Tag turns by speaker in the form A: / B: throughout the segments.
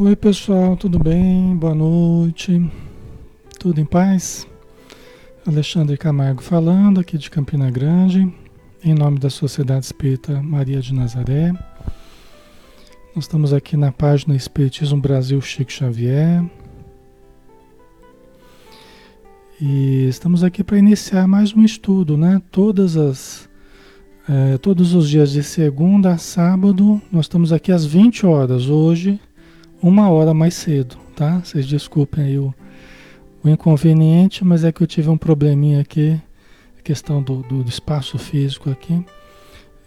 A: Oi pessoal, tudo bem? Boa noite. Tudo em paz? Alexandre Camargo falando aqui de Campina Grande, em nome da Sociedade Espírita Maria de Nazaré. Nós estamos aqui na página Espiritismo Brasil Chico Xavier. E estamos aqui para iniciar mais um estudo, né? Todas as é, todos os dias de segunda a sábado, nós estamos aqui às 20 horas. Hoje, uma hora mais cedo, tá? Vocês desculpem aí o, o inconveniente, mas é que eu tive um probleminha aqui, questão do, do, do espaço físico aqui,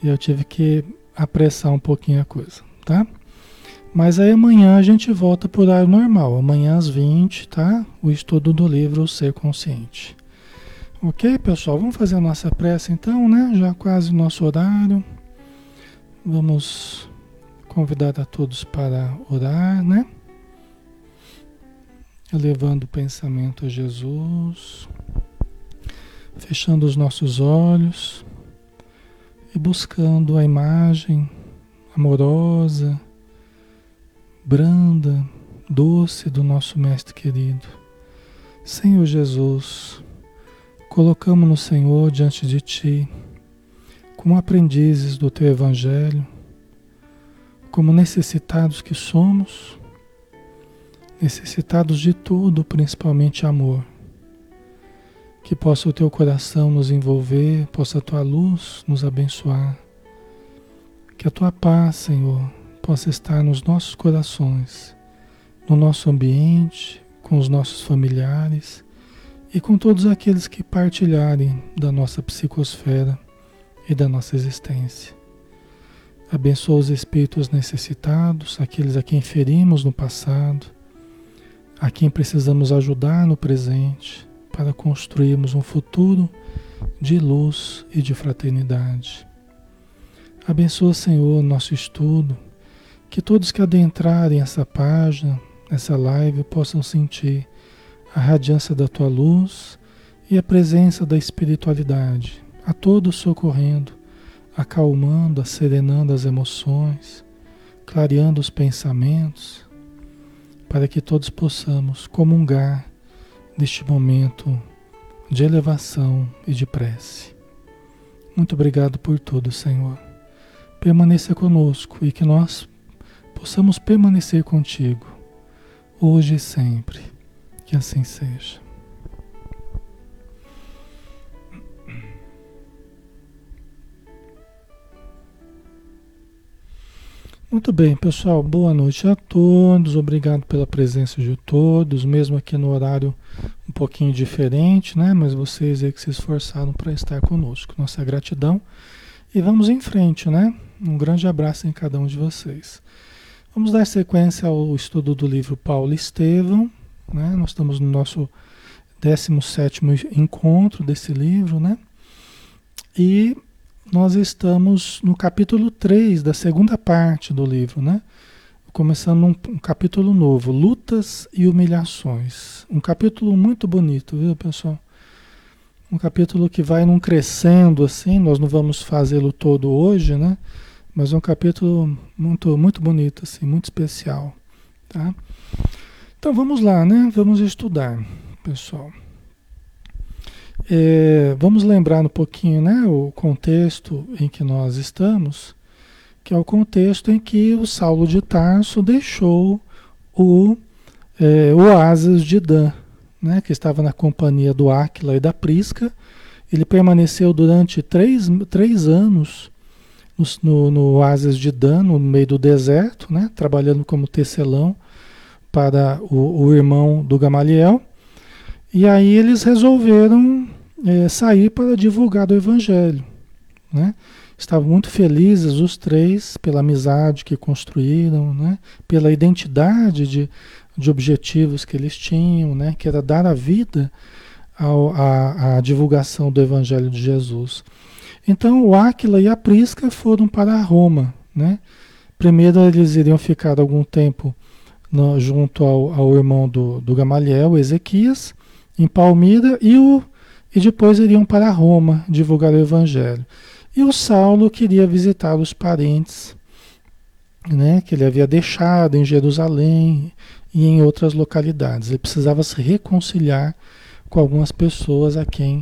A: e eu tive que apressar um pouquinho a coisa, tá? Mas aí amanhã a gente volta por horário normal, amanhã às 20, tá? O estudo do livro Ser Consciente. Ok, pessoal? Vamos fazer a nossa prece então, né? Já quase nosso horário. Vamos convidar a todos para orar, né? Elevando o pensamento a Jesus, fechando os nossos olhos e buscando a imagem amorosa, branda, doce do nosso Mestre querido. Senhor Jesus, colocamos no Senhor diante de Ti, como aprendizes do Teu Evangelho, como necessitados que somos, necessitados de tudo, principalmente amor. Que possa o teu coração nos envolver, possa a tua luz nos abençoar. Que a tua paz, Senhor, possa estar nos nossos corações, no nosso ambiente, com os nossos familiares e com todos aqueles que partilharem da nossa psicosfera e da nossa existência. Abençoa os espíritos necessitados, aqueles a quem ferimos no passado, a quem precisamos ajudar no presente, para construirmos um futuro de luz e de fraternidade. Abençoa, Senhor, nosso estudo, que todos que adentrarem essa página, essa live, possam sentir a radiância da tua luz e a presença da espiritualidade, a todos socorrendo acalmando, serenando as emoções, clareando os pensamentos, para que todos possamos comungar neste momento de elevação e de prece. Muito obrigado por tudo, Senhor. Permaneça conosco e que nós possamos permanecer contigo, hoje e sempre. Que assim seja. Muito bem, pessoal. Boa noite a todos. Obrigado pela presença de todos, mesmo aqui no horário um pouquinho diferente, né? Mas vocês aí que se esforçaram para estar conosco. Nossa gratidão. E vamos em frente, né? Um grande abraço em cada um de vocês. Vamos dar sequência ao estudo do livro Paulo Estevão, né? Nós estamos no nosso 17 encontro desse livro, né? E nós estamos no capítulo 3 da segunda parte do livro, né? Começando um, um, capítulo novo, Lutas e Humilhações. Um capítulo muito bonito, viu, pessoal? Um capítulo que vai num crescendo assim, nós não vamos fazê-lo todo hoje, né? Mas é um capítulo muito, muito bonito, assim, muito especial, tá? Então vamos lá, né? Vamos estudar, pessoal. É, vamos lembrar um pouquinho né, o contexto em que nós estamos, que é o contexto em que o Saulo de Tarso deixou o é, oásis de Dan, né, que estava na companhia do Áquila e da Prisca. Ele permaneceu durante três, três anos no, no, oásis de Dan, no meio do deserto, né, trabalhando como tecelão para o, o irmão do Gamaliel. E aí eles resolveram é, sair para divulgar o Evangelho. Né? Estavam muito felizes os três pela amizade que construíram, né? pela identidade de, de objetivos que eles tinham, né? que era dar a vida ao, à divulgação do Evangelho de Jesus. Então o Áquila e a Prisca foram para Roma. Né? Primeiro eles iriam ficar algum tempo no, junto ao, ao, irmão do, do Gamaliel, Ezequias, em Palmira, e o e depois iriam para Roma divulgar o evangelho. E o Saulo queria visitar os parentes né, que ele havia deixado em Jerusalém e em outras localidades. Ele precisava se reconciliar com algumas pessoas a quem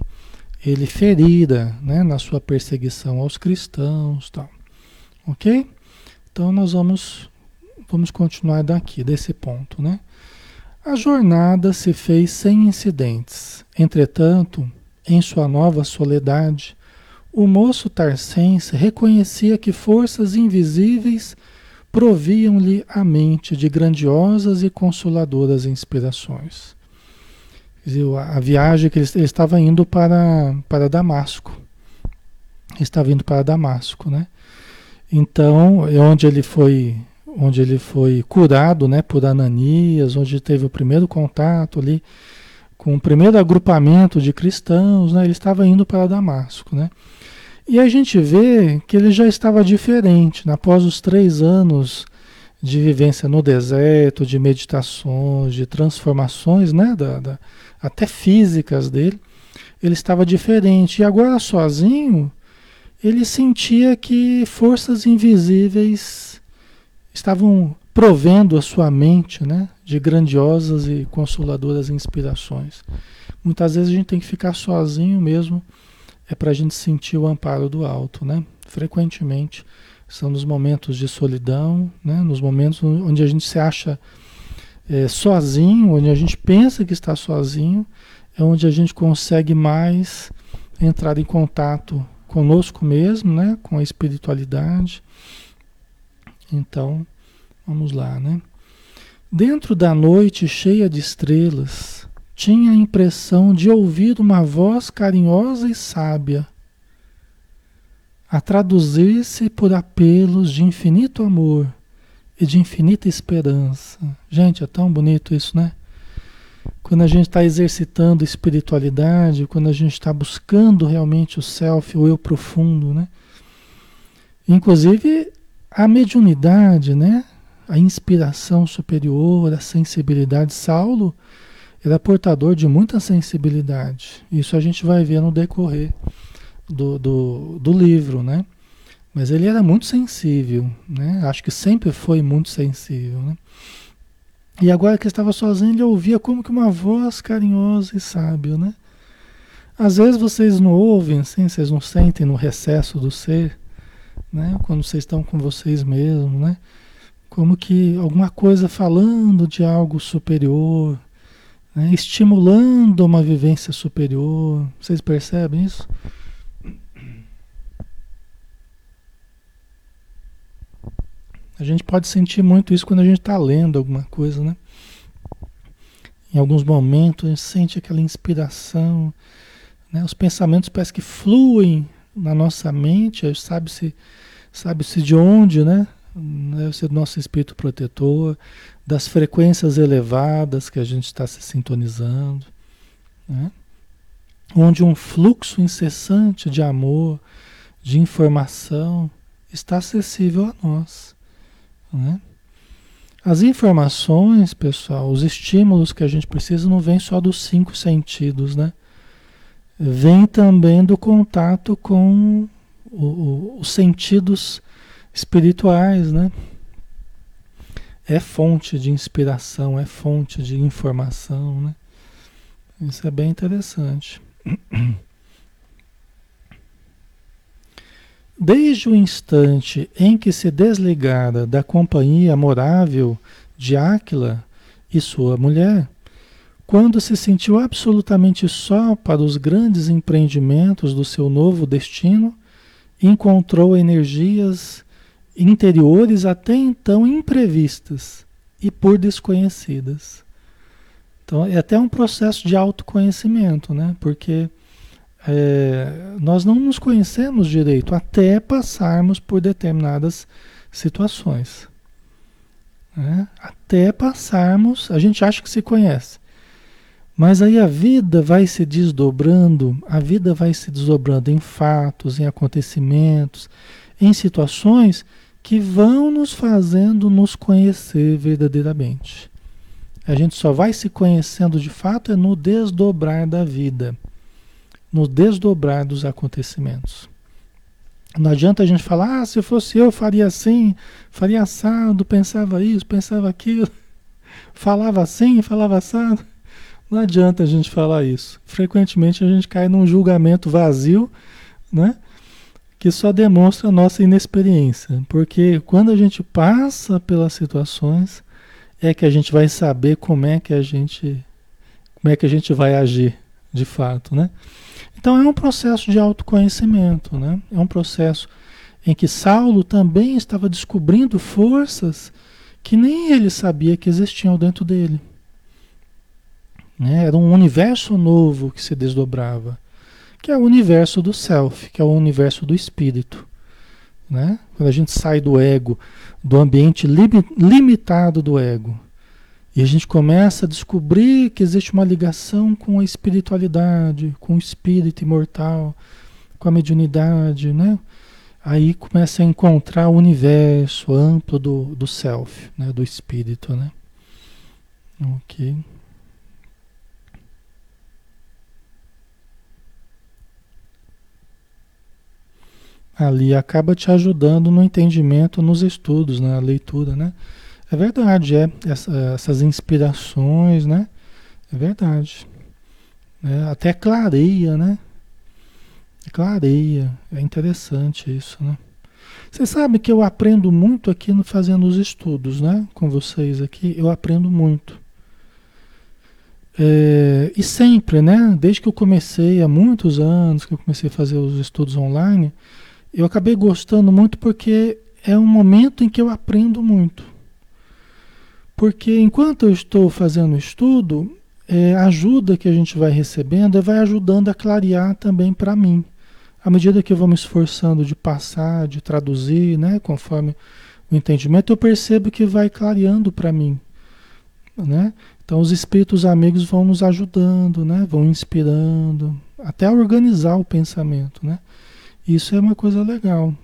A: ele ferira né, na sua perseguição aos cristãos. Tal. Ok? Então nós vamos, vamos continuar daqui, desse ponto. Né? A jornada se fez sem incidentes. Entretanto, em sua nova soledade, o moço tarcense reconhecia que forças invisíveis proviam-lhe a mente de grandiosas e consoladoras inspirações. A viagem que ele, estava indo para, para Damasco. Ele estava indo para Damasco, né? Então, é onde ele foi, onde ele foi curado, né, por Ananias, onde teve o primeiro contato ali com o primeiro agrupamento de cristãos, né? Ele estava indo para Damasco, né? E a gente vê que ele já estava diferente. Né? Após os três anos de vivência no deserto, de meditações, de transformações, né? Da, da, até físicas dele, ele estava diferente. E agora sozinho, ele sentia que forças invisíveis estavam provendo a sua mente né? de grandiosas e consoladoras inspirações. Muitas vezes a gente tem que ficar sozinho mesmo é para a gente sentir o amparo do alto, né? Frequentemente são nos momentos de solidão, né? Nos momentos onde a gente se acha é, sozinho, onde a gente pensa que está sozinho, é onde a gente consegue mais entrar em contato conosco mesmo, né? Com a espiritualidade. Então, vamos lá, né? Dentro da noite cheia de estrelas, tinha a impressão de ouvir uma voz carinhosa e sábia a traduzir-se por apelos de infinito amor e de infinita esperança. Gente, é tão bonito isso, né? Quando a gente está exercitando espiritualidade, quando a gente está buscando realmente o self, o eu profundo, né? Inclusive a mediunidade, né? A inspiração superior, a sensibilidade. Saulo era portador de muita sensibilidade. Isso a gente vai ver no decorrer do, do, do livro, né? Mas ele era muito sensível, né? Acho que sempre foi muito sensível, né? E agora que estava sozinho, ele ouvia como que uma voz carinhosa e sábia, né? Às vezes vocês não ouvem, assim, vocês não sentem no recesso do ser, né? Quando vocês estão com vocês mesmos, né? Como que alguma coisa falando de algo superior, né? estimulando uma vivência superior. Vocês percebem isso? A gente pode sentir muito isso quando a gente está lendo alguma coisa, né? Em alguns momentos a gente sente aquela inspiração, né? Os pensamentos parecem que fluem na nossa mente, sabe-se sabe-se de onde, né? Deve ser do nosso espírito protetor, das frequências elevadas que a gente está se sintonizando, né? onde um fluxo incessante de amor, de informação, está acessível a nós. Né? As informações, pessoal, os estímulos que a gente precisa não vêm só dos cinco sentidos, né? Vem também do contato com o, o, os sentidos espirituais, né? é fonte de inspiração, é fonte de informação, né? Isso é bem interessante. Desde o instante em que se desligara da companhia amorável de Áquila e sua mulher, quando se sentiu absolutamente só para os grandes empreendimentos do seu novo destino, encontrou energias interiores até então imprevistas e por desconhecidas. Então é até um processo de autoconhecimento, né? Porque é, nós não nos conhecemos direito até passarmos por determinadas situações. Né? Até passarmos, a gente acha que se conhece. Mas aí a vida vai se desdobrando, a vida vai se desdobrando em fatos, em acontecimentos, em situações que vão nos fazendo nos conhecer verdadeiramente. A gente só vai se conhecendo de fato é no desdobrar da vida, no desdobrar dos acontecimentos. Não adianta a gente falar, ah, se fosse eu, faria assim, faria assado, pensava isso, pensava aquilo, falava assim, falava assado. Não adianta a gente falar isso. Frequentemente a gente cai num julgamento vazio, né? Que só demonstra a nossa inexperiência. Porque quando a gente passa pelas situações, é que a gente vai saber como é que a gente como é que a gente vai agir de fato, né? Então é um processo de autoconhecimento, né? É um processo em que Saulo também estava descobrindo forças que nem ele sabia que existiam dentro dele. Né? Era um universo novo que se desdobrava, que é o universo do self, que é o universo do espírito. Né? Quando a gente sai do ego, do ambiente limitado do ego, e a gente começa a descobrir que existe uma ligação com a espiritualidade, com o espírito imortal, com a mediunidade, né? Aí começa a encontrar o universo amplo do, do self, né? do espírito, né? Ok. Ali acaba te ajudando no entendimento, nos estudos, na leitura, né? É verdade, é. Essa, essas inspirações, né? É verdade. É, até clareia, né? Clareia. É interessante isso, né? Você sabe que eu aprendo muito aqui no, fazendo os estudos, né? Com vocês aqui, eu aprendo muito. É, e sempre, né? Desde que eu comecei, há muitos anos que eu comecei a fazer os estudos online, eu acabei gostando muito porque é um momento em que eu aprendo muito. Porque enquanto eu estou fazendo estudo, é, a ajuda que a gente vai recebendo vai ajudando a clarear também para mim. À medida que eu vou me esforçando de passar, de traduzir, né, conforme o entendimento, eu percebo que vai clareando para mim. Né? Então os espíritos amigos vão nos ajudando, né? vão inspirando, até organizar o pensamento. Né? Isso é uma coisa legal.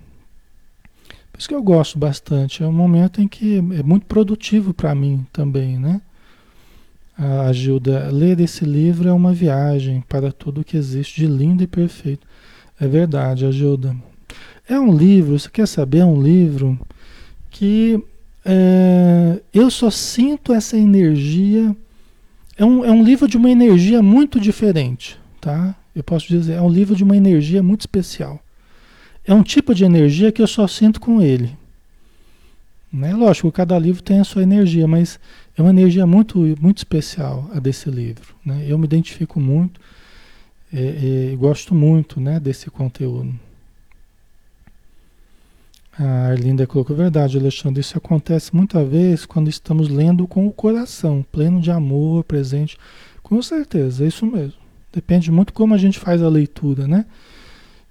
A: Por isso que eu gosto bastante. É um momento em que é muito produtivo para mim também, né? A Gilda, ler esse livro é uma viagem para tudo que existe de lindo e perfeito. É verdade, Agilda. É um livro, você quer saber? É um livro que é, eu só sinto essa energia. É um, é um livro de uma energia muito diferente, tá? Eu posso dizer, é um livro de uma energia muito especial. É um tipo de energia que eu só sinto com ele. Né? Lógico, cada livro tem a sua energia, mas é uma energia muito, muito especial a desse livro. Né? Eu me identifico muito e, e gosto muito né, desse conteúdo. A Arlinda colocou verdade, Alexandre. Isso acontece muitas vezes quando estamos lendo com o coração, pleno de amor, presente. Com certeza, é isso mesmo. Depende muito como a gente faz a leitura, né?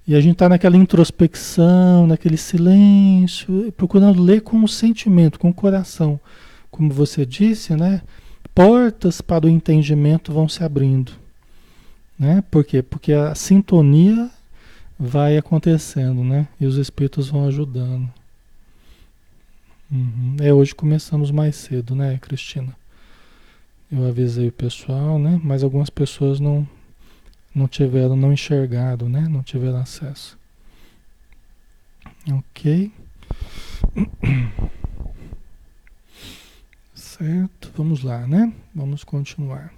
A: E a gente está naquela introspecção, naquele silêncio, procurando ler com o sentimento, com o coração. Como você disse, né? Portas para o entendimento vão se abrindo. Né? Por quê? Porque a sintonia vai acontecendo, né? E os espíritos vão ajudando. Uhum. É, hoje começamos mais cedo, né, Cristina? Eu avisei o pessoal, né? Mas algumas pessoas não, não tiveram, não enxergado, né? Não tiveram acesso. Ok. Certo, vamos lá, né? Vamos continuar.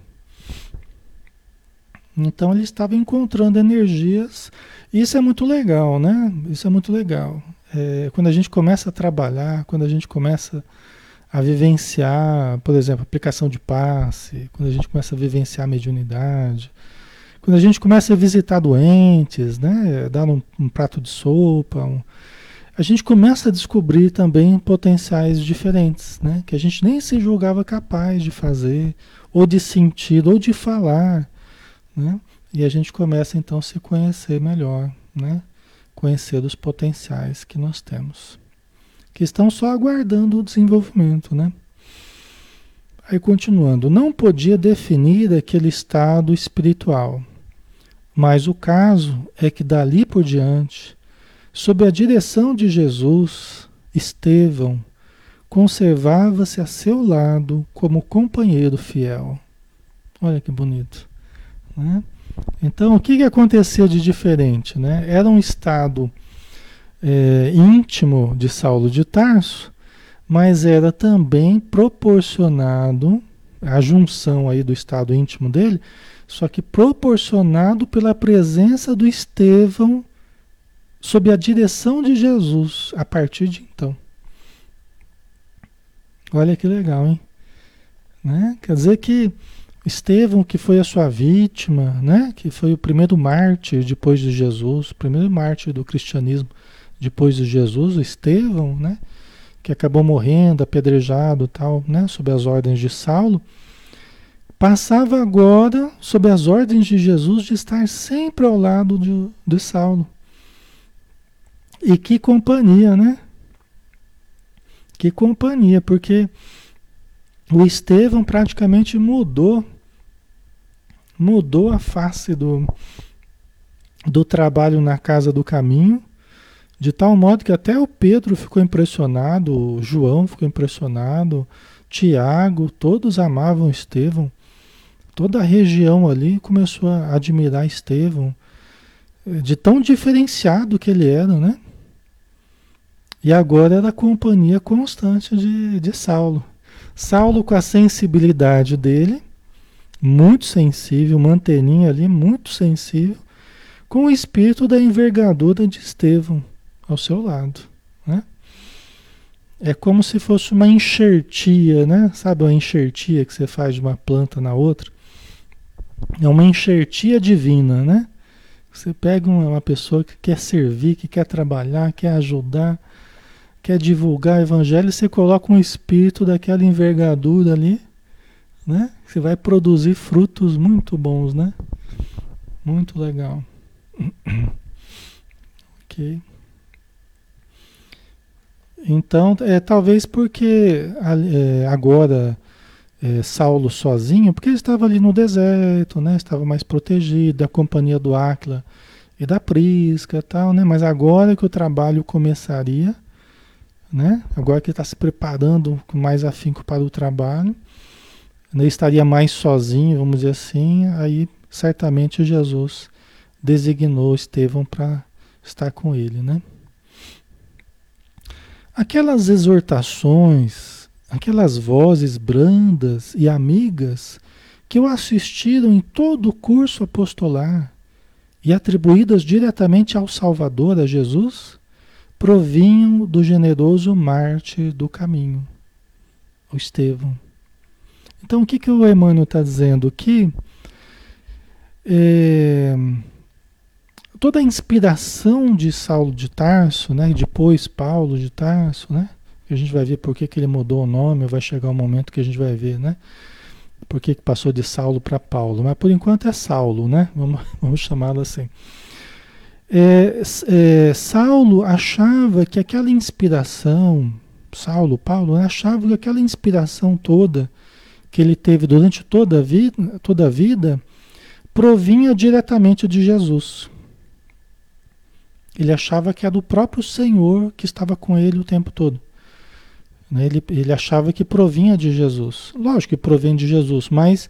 A: Então ele estava encontrando energias. Isso é muito legal, né? Isso é muito legal. É, quando a gente começa a trabalhar, quando a gente começa a vivenciar, por exemplo, aplicação de passe, quando a gente começa a vivenciar a mediunidade, quando a gente começa a visitar doentes, né, dar um, um prato de sopa, um, a gente começa a descobrir também potenciais diferentes, né, que a gente nem se julgava capaz de fazer, ou de sentir, ou de falar, né, e a gente começa então a se conhecer melhor, né, conhecer os potenciais que nós temos, que estão só aguardando o desenvolvimento, né. Aí continuando, não podia definir aquele estado espiritual, mas o caso é que dali por diante, sob a direção de Jesus, Estevão conservava-se a seu lado como companheiro fiel. Olha que bonito. Né? Então, o que, que acontecia de diferente? Né? Era um estado é, íntimo de Saulo de Tarso, mas era também proporcionado a junção aí do estado íntimo dele, só que proporcionado pela presença do Estevão sob a direção de Jesus a partir de então. Olha que legal, hein? Né? Quer dizer que Estevão, que foi a sua vítima, né? que foi o primeiro mártir depois de Jesus, o primeiro mártir do cristianismo depois de Jesus, o Estevão, né? que acabou morrendo, apedrejado tal, né? sob as ordens de Saulo, passava agora sob as ordens de Jesus de estar sempre ao lado de, de Saulo. E que companhia, né? Que companhia, porque o Estevão praticamente mudou mudou a face do, do trabalho na casa do caminho, de tal modo que até o Pedro ficou impressionado, o João ficou impressionado, Tiago, todos amavam Estevão. Toda a região ali começou a admirar Estevão, de tão diferenciado que ele era, né? E agora era a companhia constante de, de Saulo. Saulo, com a sensibilidade dele, muito sensível, manteninha ali, muito sensível, com o espírito da envergadura de Estevão ao seu lado. Né? É como se fosse uma enxertia, né? Sabe uma enxertia que você faz de uma planta na outra? É uma enxertia divina, né? Você pega uma, pessoa que quer servir, que quer trabalhar, quer ajudar, quer divulgar o evangelho, você coloca um espírito daquela envergadura ali, né? Você vai produzir frutos muito bons, né? Muito legal. ok. Então, é, talvez porque é, agora é, Saulo sozinho, porque ele estava ali no deserto, né? Estava mais protegido, da companhia do Áquila e da Prisca e tal, né? Mas agora que o trabalho começaria, né? Agora que ele está se preparando com mais afinco para o trabalho, ele estaria mais sozinho, vamos dizer assim, aí certamente Jesus designou Estevão para estar com ele, né? Aquelas exortações, aquelas vozes brandas e amigas que o assistiram em todo o curso apostolar e atribuídas diretamente ao Salvador, a Jesus, provinham do generoso Marte do caminho, o Estevão. Então, o que, que o Emmanuel está dizendo? Que é, toda a inspiração de Saulo de Tarso, né, depois Paulo de Tarso, né, a gente vai ver por que, que ele mudou o nome, vai chegar um momento que a gente vai ver, né, por que, que passou de Saulo para Paulo, mas por enquanto é Saulo, né, vamos, vamos chamá-lo assim. É, é, Saulo achava que aquela inspiração, Saulo, Paulo, né, achava que aquela inspiração toda que ele teve durante toda a vida, toda a vida provinha diretamente de Jesus. Ele achava que era o próprio Senhor que estava com ele o tempo todo. Né, ele, ele achava que provinha de Jesus. Lógico que provém de Jesus, mas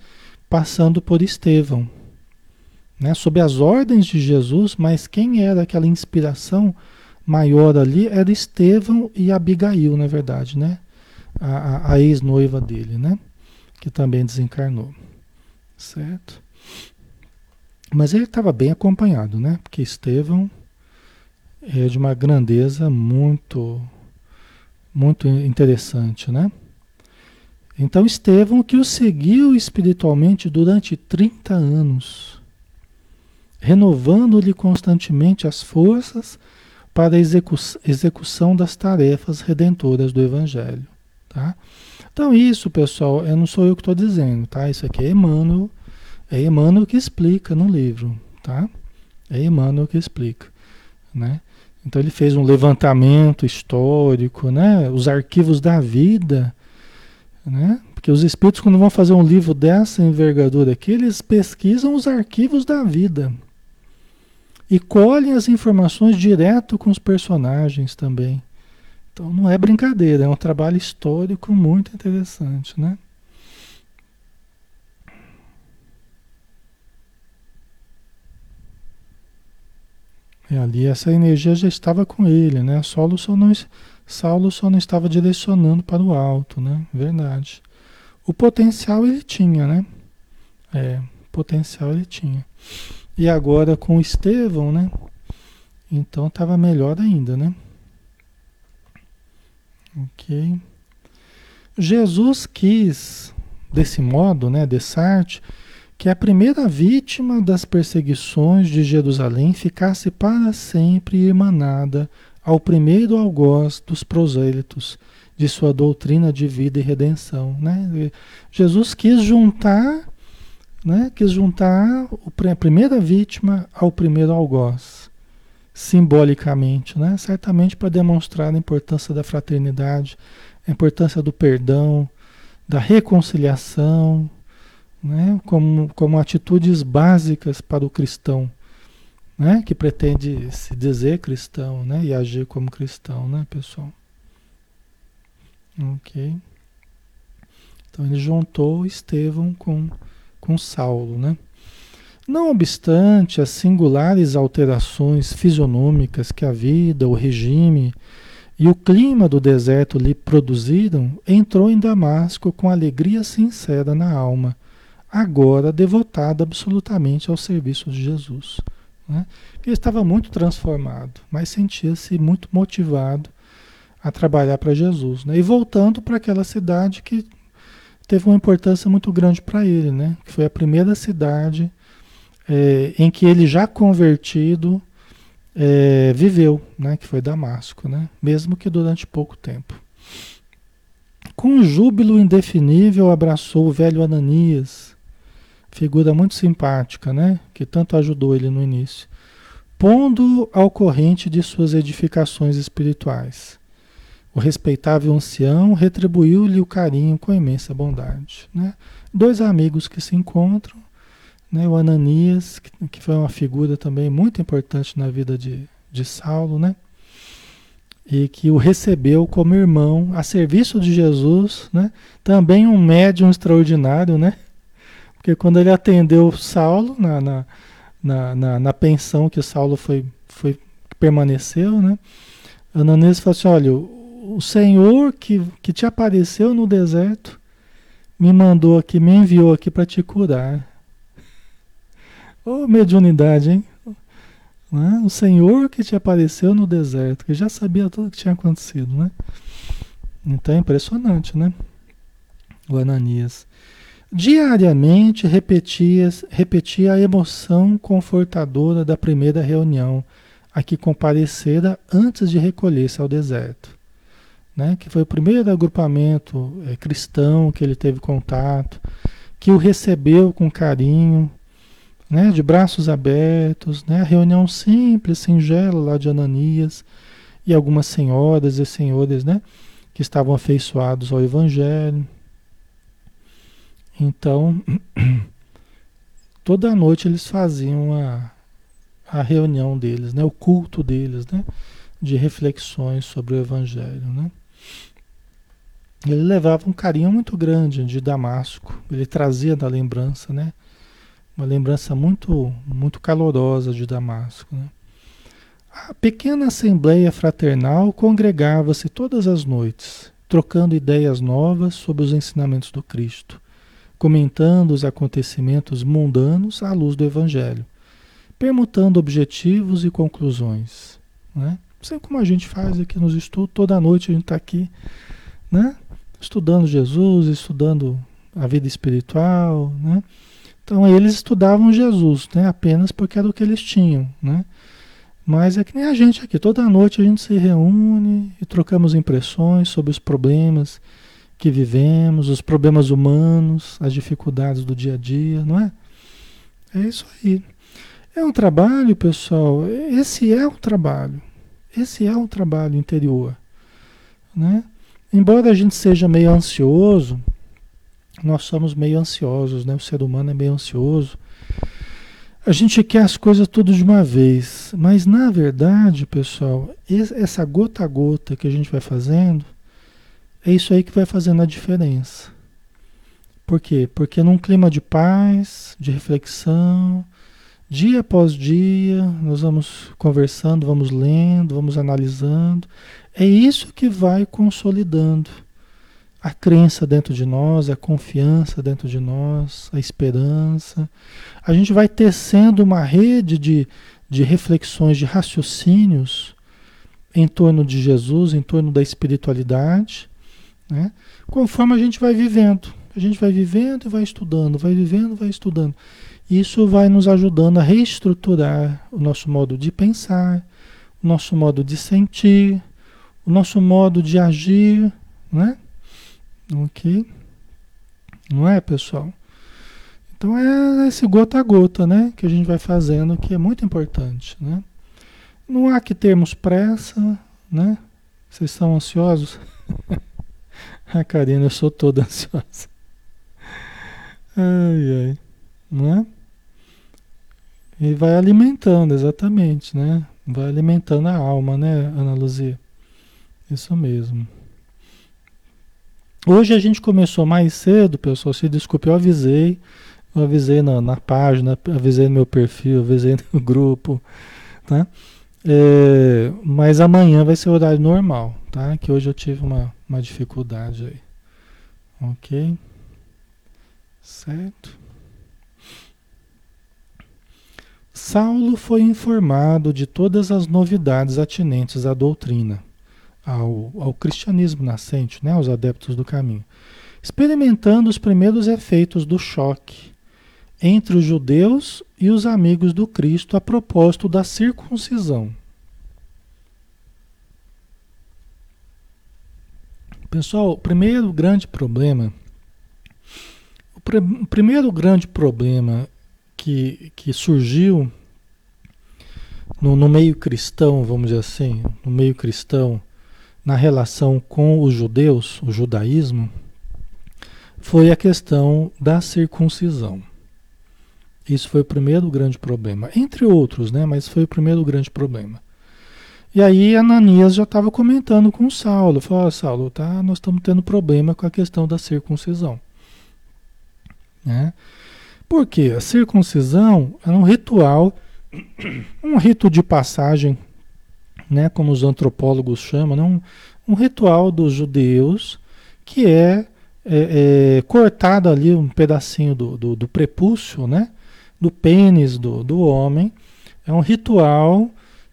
A: passando por Estevão né, sob as ordens de Jesus, mas quem era aquela inspiração maior ali era Estevão e Abigail, na verdade, né? A, a, a ex-noiva dele, né? Que também desencarnou, certo? Mas ele estava bem acompanhado, né? Porque Estevão é de uma grandeza muito, muito interessante, né? Então Estevão que o seguiu espiritualmente durante 30 anos renovando-lhe constantemente as forças para a execu execução das tarefas redentoras do Evangelho. Tá? Então, isso, pessoal, eu não sou eu que estou dizendo, tá? Isso aqui é Emmanuel, é Emmanuel que explica no livro, tá? É Emmanuel que explica, né? Então ele fez um levantamento histórico, né? Os arquivos da vida, né? Porque os espíritos, quando vão fazer um livro dessa envergadura aqui, eles pesquisam os arquivos da vida, e colhem as informações direto com os personagens também. Então não é brincadeira, é um trabalho histórico muito interessante, né? E ali essa energia já estava com ele, né? Saulo só não, Saulo só não estava direcionando para o alto, né? Verdade. O potencial ele tinha, né? É, potencial ele tinha. E agora com Estevão, né? Então estava melhor ainda, né? Ok. Jesus quis, desse modo, né, Desarte, que a primeira vítima das perseguições de Jerusalém ficasse para sempre irmanada ao primeiro algoz dos prosélitos de sua doutrina de vida e redenção. Né? Jesus quis juntar, né, quis juntar a primeira vítima ao primeiro algoz, simbolicamente, né? certamente para demonstrar a importância da fraternidade, a importância do perdão, da reconciliação, né? como, como atitudes básicas para o cristão, né? que pretende se dizer cristão né? e agir como cristão, né, pessoal? Ok. Então ele juntou Estevão com, com Saulo, né? Não obstante as singulares alterações fisionômicas que a vida, o regime e o clima do deserto lhe produziram, entrou em Damasco com alegria sincera na alma, agora devotada absolutamente ao serviço de Jesus. Né? Ele estava muito transformado, mas sentia-se muito motivado a trabalhar para Jesus. Né? E voltando para aquela cidade que teve uma importância muito grande para ele, né? que foi a primeira cidade é, em que ele já convertido é, viveu, né, que foi Damasco, né, mesmo que durante pouco tempo. Com júbilo indefinível abraçou o velho Ananias, figura muito simpática, né, que tanto ajudou ele no início, pondo ao corrente de suas edificações espirituais. O respeitável ancião retribuiu-lhe o carinho com imensa bondade. Né? Dois amigos que se encontram né, o Ananias, que, que, foi uma figura também muito importante na vida de, de Saulo, né? E que o recebeu como irmão a serviço de Jesus, né? Também um médium extraordinário, né? Porque quando ele atendeu Saulo na, na, na, na, na pensão que Saulo foi, foi permaneceu, né? Ananias falou assim: olha, o Senhor que, que te apareceu no deserto me mandou aqui, me enviou aqui para te curar. Ô oh, mediunidade, hein? Né? O Senhor que te apareceu no deserto, que já sabia tudo que tinha acontecido, né? Então é impressionante, né? O Ananias. Diariamente repetia, repetia a emoção confortadora da primeira reunião a que comparecera antes de recolher-se ao deserto. Né? Que foi o primeiro agrupamento é, cristão que ele teve contato, que o recebeu com carinho, né, de braços abertos, né, a reunião simples, singela lá de Ananias e algumas senhoras e senhores, né, que estavam afeiçoados ao Evangelho. Então, toda noite eles faziam a, a reunião deles, né, o culto deles, né, de reflexões sobre o Evangelho, né. Ele levava um carinho muito grande de Damasco, ele trazia da lembrança, né, uma lembrança muito, muito calorosa de Damasco. Né? A pequena assembleia fraternal congregava-se todas as noites, trocando ideias novas sobre os ensinamentos do Cristo, comentando os acontecimentos mundanos à luz do Evangelho, permutando objetivos e conclusões. Né? Assim como a gente faz aqui nos estudos, toda noite a gente está aqui, né? estudando Jesus, estudando a vida espiritual, né? Então eles estudavam Jesus, né? Apenas porque era o que eles tinham, né? Mas é que nem a gente aqui, toda noite a gente se reúne e trocamos impressões sobre os problemas que vivemos, os problemas humanos, as dificuldades do dia a dia, não é? É isso aí. É um trabalho, pessoal, esse é um trabalho. Esse é um trabalho interior, né? Embora a gente seja meio ansioso, nós somos meio ansiosos, né? O ser humano é meio ansioso. A gente quer as coisas tudo de uma vez, mas na verdade, pessoal, essa gota a gota que a gente vai fazendo, é isso aí que vai fazendo a diferença. Por quê? Porque num clima de paz, de reflexão, Dia após dia, nós vamos conversando, vamos lendo, vamos analisando. É isso que vai consolidando a crença dentro de nós, a confiança dentro de nós, a esperança. A gente vai tecendo uma rede de, de reflexões, de raciocínios em torno de Jesus, em torno da espiritualidade, né? conforme a gente vai vivendo. A gente vai vivendo e vai estudando, vai vivendo, vai estudando. Isso vai nos ajudando a reestruturar o nosso modo de pensar, o nosso modo de sentir, o nosso modo de agir, né? Ok? Não é, pessoal? Então é esse gota a gota, né? Que a gente vai fazendo, que é muito importante, né? Não há que termos pressa, né? Vocês são ansiosos? a Karina, eu sou toda ansiosa. Ai, ai. Né? E vai alimentando, exatamente, né? Vai alimentando a alma, né, Ana Luzia? Isso mesmo. Hoje a gente começou mais cedo, pessoal. Se desculpe, eu avisei. Eu avisei na, na página, avisei no meu perfil, avisei no grupo, tá? É, mas amanhã vai ser o horário normal, tá? Que hoje eu tive uma, uma dificuldade aí. Ok? Certo? Saulo foi informado de todas as novidades atinentes à doutrina ao, ao cristianismo nascente, né, aos adeptos do caminho, experimentando os primeiros efeitos do choque entre os judeus e os amigos do Cristo a propósito da circuncisão. Pessoal, o primeiro grande problema, o, pr o primeiro grande problema que, que surgiu no, no, meio cristão, vamos dizer assim, no meio cristão, na relação com os judeus, o judaísmo, foi a questão da circuncisão. Isso foi o primeiro grande problema, entre outros, né? Mas foi o primeiro grande problema. E aí Ananias já estava comentando com Saulo, falou: oh, Saulo, tá? Nós estamos tendo problema com a questão da circuncisão, né? Porque a circuncisão era um ritual, um rito de passagem né, como os antropólogos chamam, né, um, um ritual dos judeus que é, é, é, cortado ali um pedacinho do, do, do prepúcio, né, do pênis do, do homem. É um ritual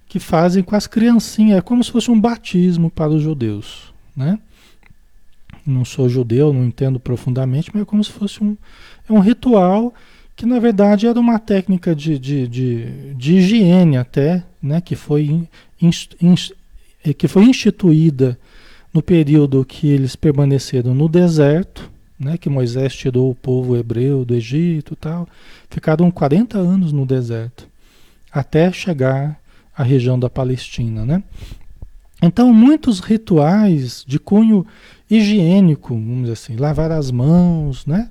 A: que fazem com as criancinhas, é como se fosse um batismo para os judeus, né? Não sou judeu, não entendo profundamente, mas é como se fosse um, é um ritual que na verdade era uma técnica de, de, de, de higiene até, né, que, foi que foi instituída no período que eles permaneceram no deserto, né, que Moisés tirou o povo hebreu do Egito tal, ficaram 40 anos no deserto, até chegar à região da Palestina, né? Então, muitos rituais de cunho higiênico, vamos dizer assim, lavar as mãos, né?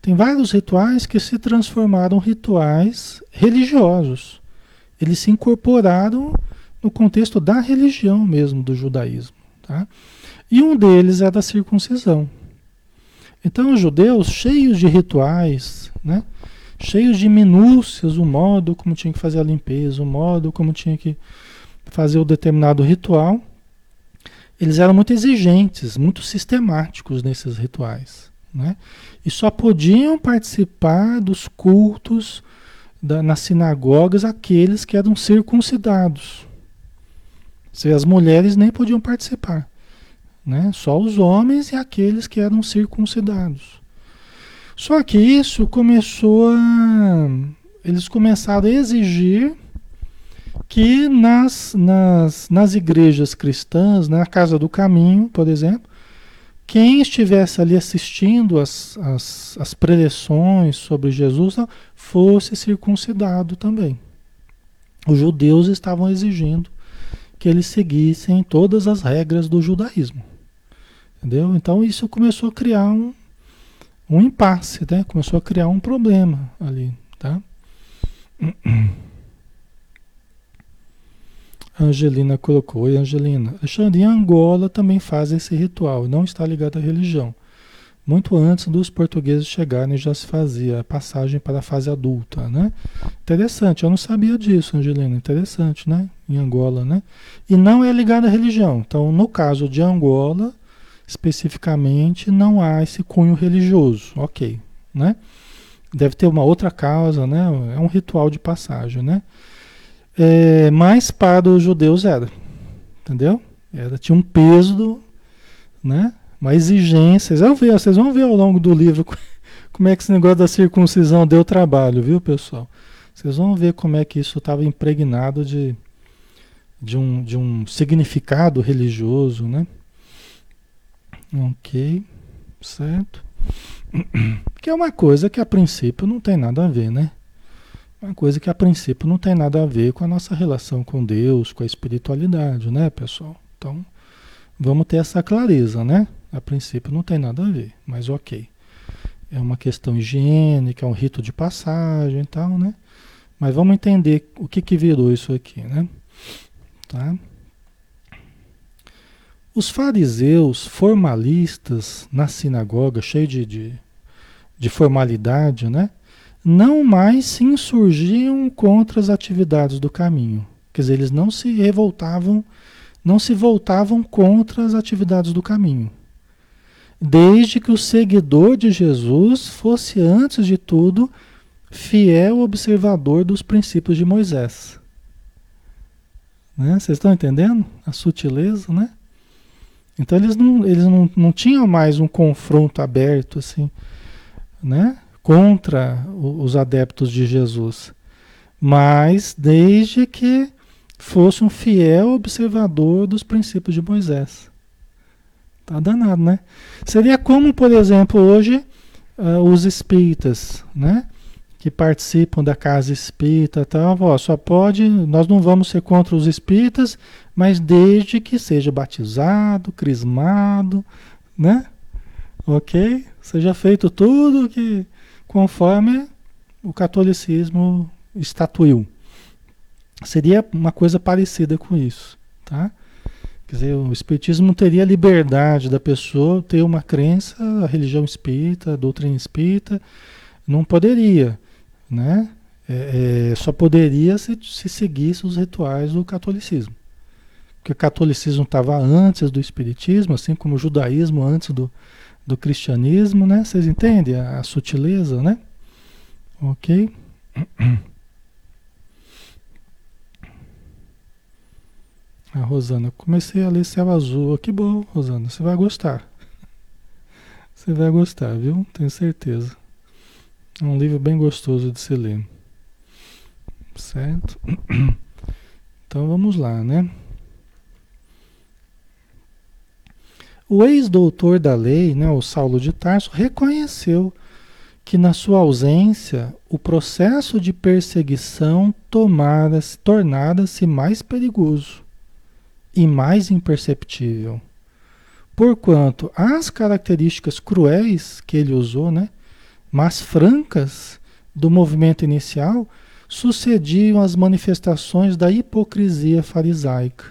A: Tem vários rituais que se transformaram em rituais religiosos. Eles se incorporaram no contexto da religião mesmo, do judaísmo. Tá? E um deles é da circuncisão. Então, os judeus, cheios de rituais, né? cheios de minúcias, o modo como tinha que fazer a limpeza, o modo como tinha que fazer o determinado ritual, eles eram muito exigentes, muito sistemáticos nesses rituais. Né? E só podiam participar dos cultos da, nas sinagogas aqueles que eram circuncidados. As mulheres nem podiam participar. Né? Só os homens e aqueles que eram circuncidados. Só que isso começou a. Eles começaram a exigir que nas, nas, nas igrejas cristãs, na Casa do Caminho, por exemplo, quem estivesse ali assistindo as, as, as preleções sobre Jesus fosse circuncidado também. Os judeus estavam exigindo que eles seguissem todas as regras do judaísmo. Entendeu? Então isso começou a criar um, um impasse, né? começou a criar um problema ali. Tá? Angelina colocou. Oi, Angelina. Alexandre, em Angola também faz esse ritual, não está ligado à religião. Muito antes dos portugueses chegarem já se fazia a passagem para a fase adulta, né? Interessante, eu não sabia disso, Angelina, interessante, né? Em Angola, né? E não é ligado à religião. Então, no caso de Angola, especificamente, não há esse cunho religioso, ok, né? Deve ter uma outra causa, né? É um ritual de passagem, né? É, mas para os judeus era, entendeu? Era, tinha um peso, do, né? Uma exigência. Vocês vão, ver, ao longo do livro como é que esse negócio da circuncisão deu trabalho, viu, pessoal? Vocês vão ver como é que isso estava impregnado de, de, um, de um significado religioso, né? Ok, certo? Que é uma coisa que a princípio não tem nada a ver, né? Uma coisa que a princípio não tem nada a ver com a nossa relação com Deus, com a espiritualidade, né, pessoal? Então, vamos ter essa clareza, né? A princípio não tem nada a ver, mas ok. É uma questão higiênica, é um rito de passagem e tal, né? Mas vamos entender o que, que virou isso aqui, né? Tá? Os fariseus formalistas na sinagoga, cheio de, de, de formalidade, né? não mais se insurgiam contra as atividades do caminho. Quer dizer, eles não se revoltavam, não se voltavam contra as atividades do caminho. Desde que o seguidor de Jesus fosse, antes de tudo, fiel observador dos princípios de Moisés. Né? Vocês estão entendendo a sutileza, né? Então eles não, eles não, não tinham mais um confronto aberto assim, né? Contra os adeptos de Jesus. Mas desde que fosse um fiel observador dos princípios de Moisés. Tá danado, né? Seria como, por exemplo, hoje uh, os espíritas, né? Que participam da casa espírita tal, ó, só pode, nós não vamos ser contra os espíritas, mas desde que seja batizado, crismado, né? Ok? Seja feito tudo que conforme o catolicismo estatuiu. Seria uma coisa parecida com isso, tá? Quer dizer, o espiritismo teria liberdade da pessoa ter uma crença, a religião espírita, a doutrina espírita, não poderia, né? É, é, só poderia se, se seguisse os rituais do catolicismo que o catolicismo estava antes do espiritismo, assim como o judaísmo antes do, do cristianismo, né? Vocês entendem a, a sutileza, né? Ok? A Rosana, comecei a ler Céu Azul. Que bom, Rosana, você vai gostar. Você vai gostar, viu? Tenho certeza. É um livro bem gostoso de se ler. Certo? Então vamos lá, né? O ex-doutor da lei, né, o Saulo de Tarso, reconheceu que na sua ausência o processo de perseguição tornara-se mais perigoso e mais imperceptível. Porquanto as características cruéis que ele usou, né, mas francas do movimento inicial, sucediam às manifestações da hipocrisia farisaica.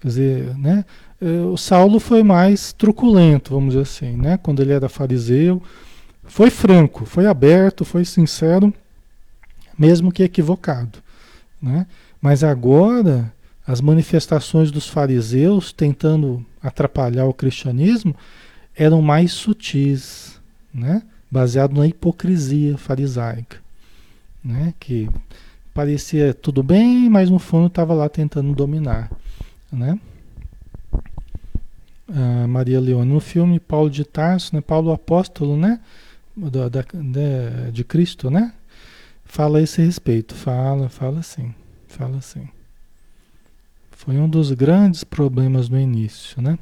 A: Quer dizer, né, o Saulo foi mais truculento, vamos dizer assim, né? Quando ele era fariseu, foi franco, foi aberto, foi sincero, mesmo que equivocado, né? Mas agora as manifestações dos fariseus tentando atrapalhar o cristianismo eram mais sutis, né? Baseado na hipocrisia farisaica, né? Que parecia tudo bem, mas no fundo estava lá tentando dominar, né? Maria Leone. No filme Paulo de Tarso, né, Paulo Apóstolo, né, da, da, de, de Cristo, né, fala a esse respeito. Fala, fala sim, fala sim. Foi um dos grandes problemas no início, né?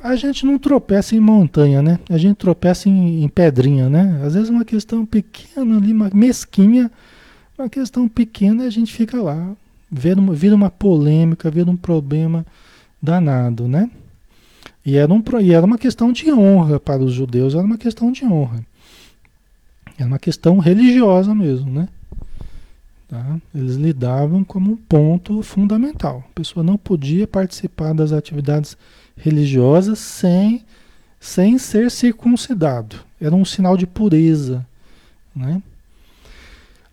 A: A gente não tropeça em montanha, né? A gente tropeça em, em pedrinha, né? Às vezes uma questão pequena ali, uma mesquinha, uma questão pequena a gente fica lá, vira uma, vira uma polêmica, vira um problema danado, né? E era, um, e era uma questão de honra para os judeus, era uma questão de honra. Era uma questão religiosa mesmo, né? Tá? Eles lidavam como um ponto fundamental. A pessoa não podia participar das atividades religiosas sem sem ser circuncidado. Era um sinal de pureza, né?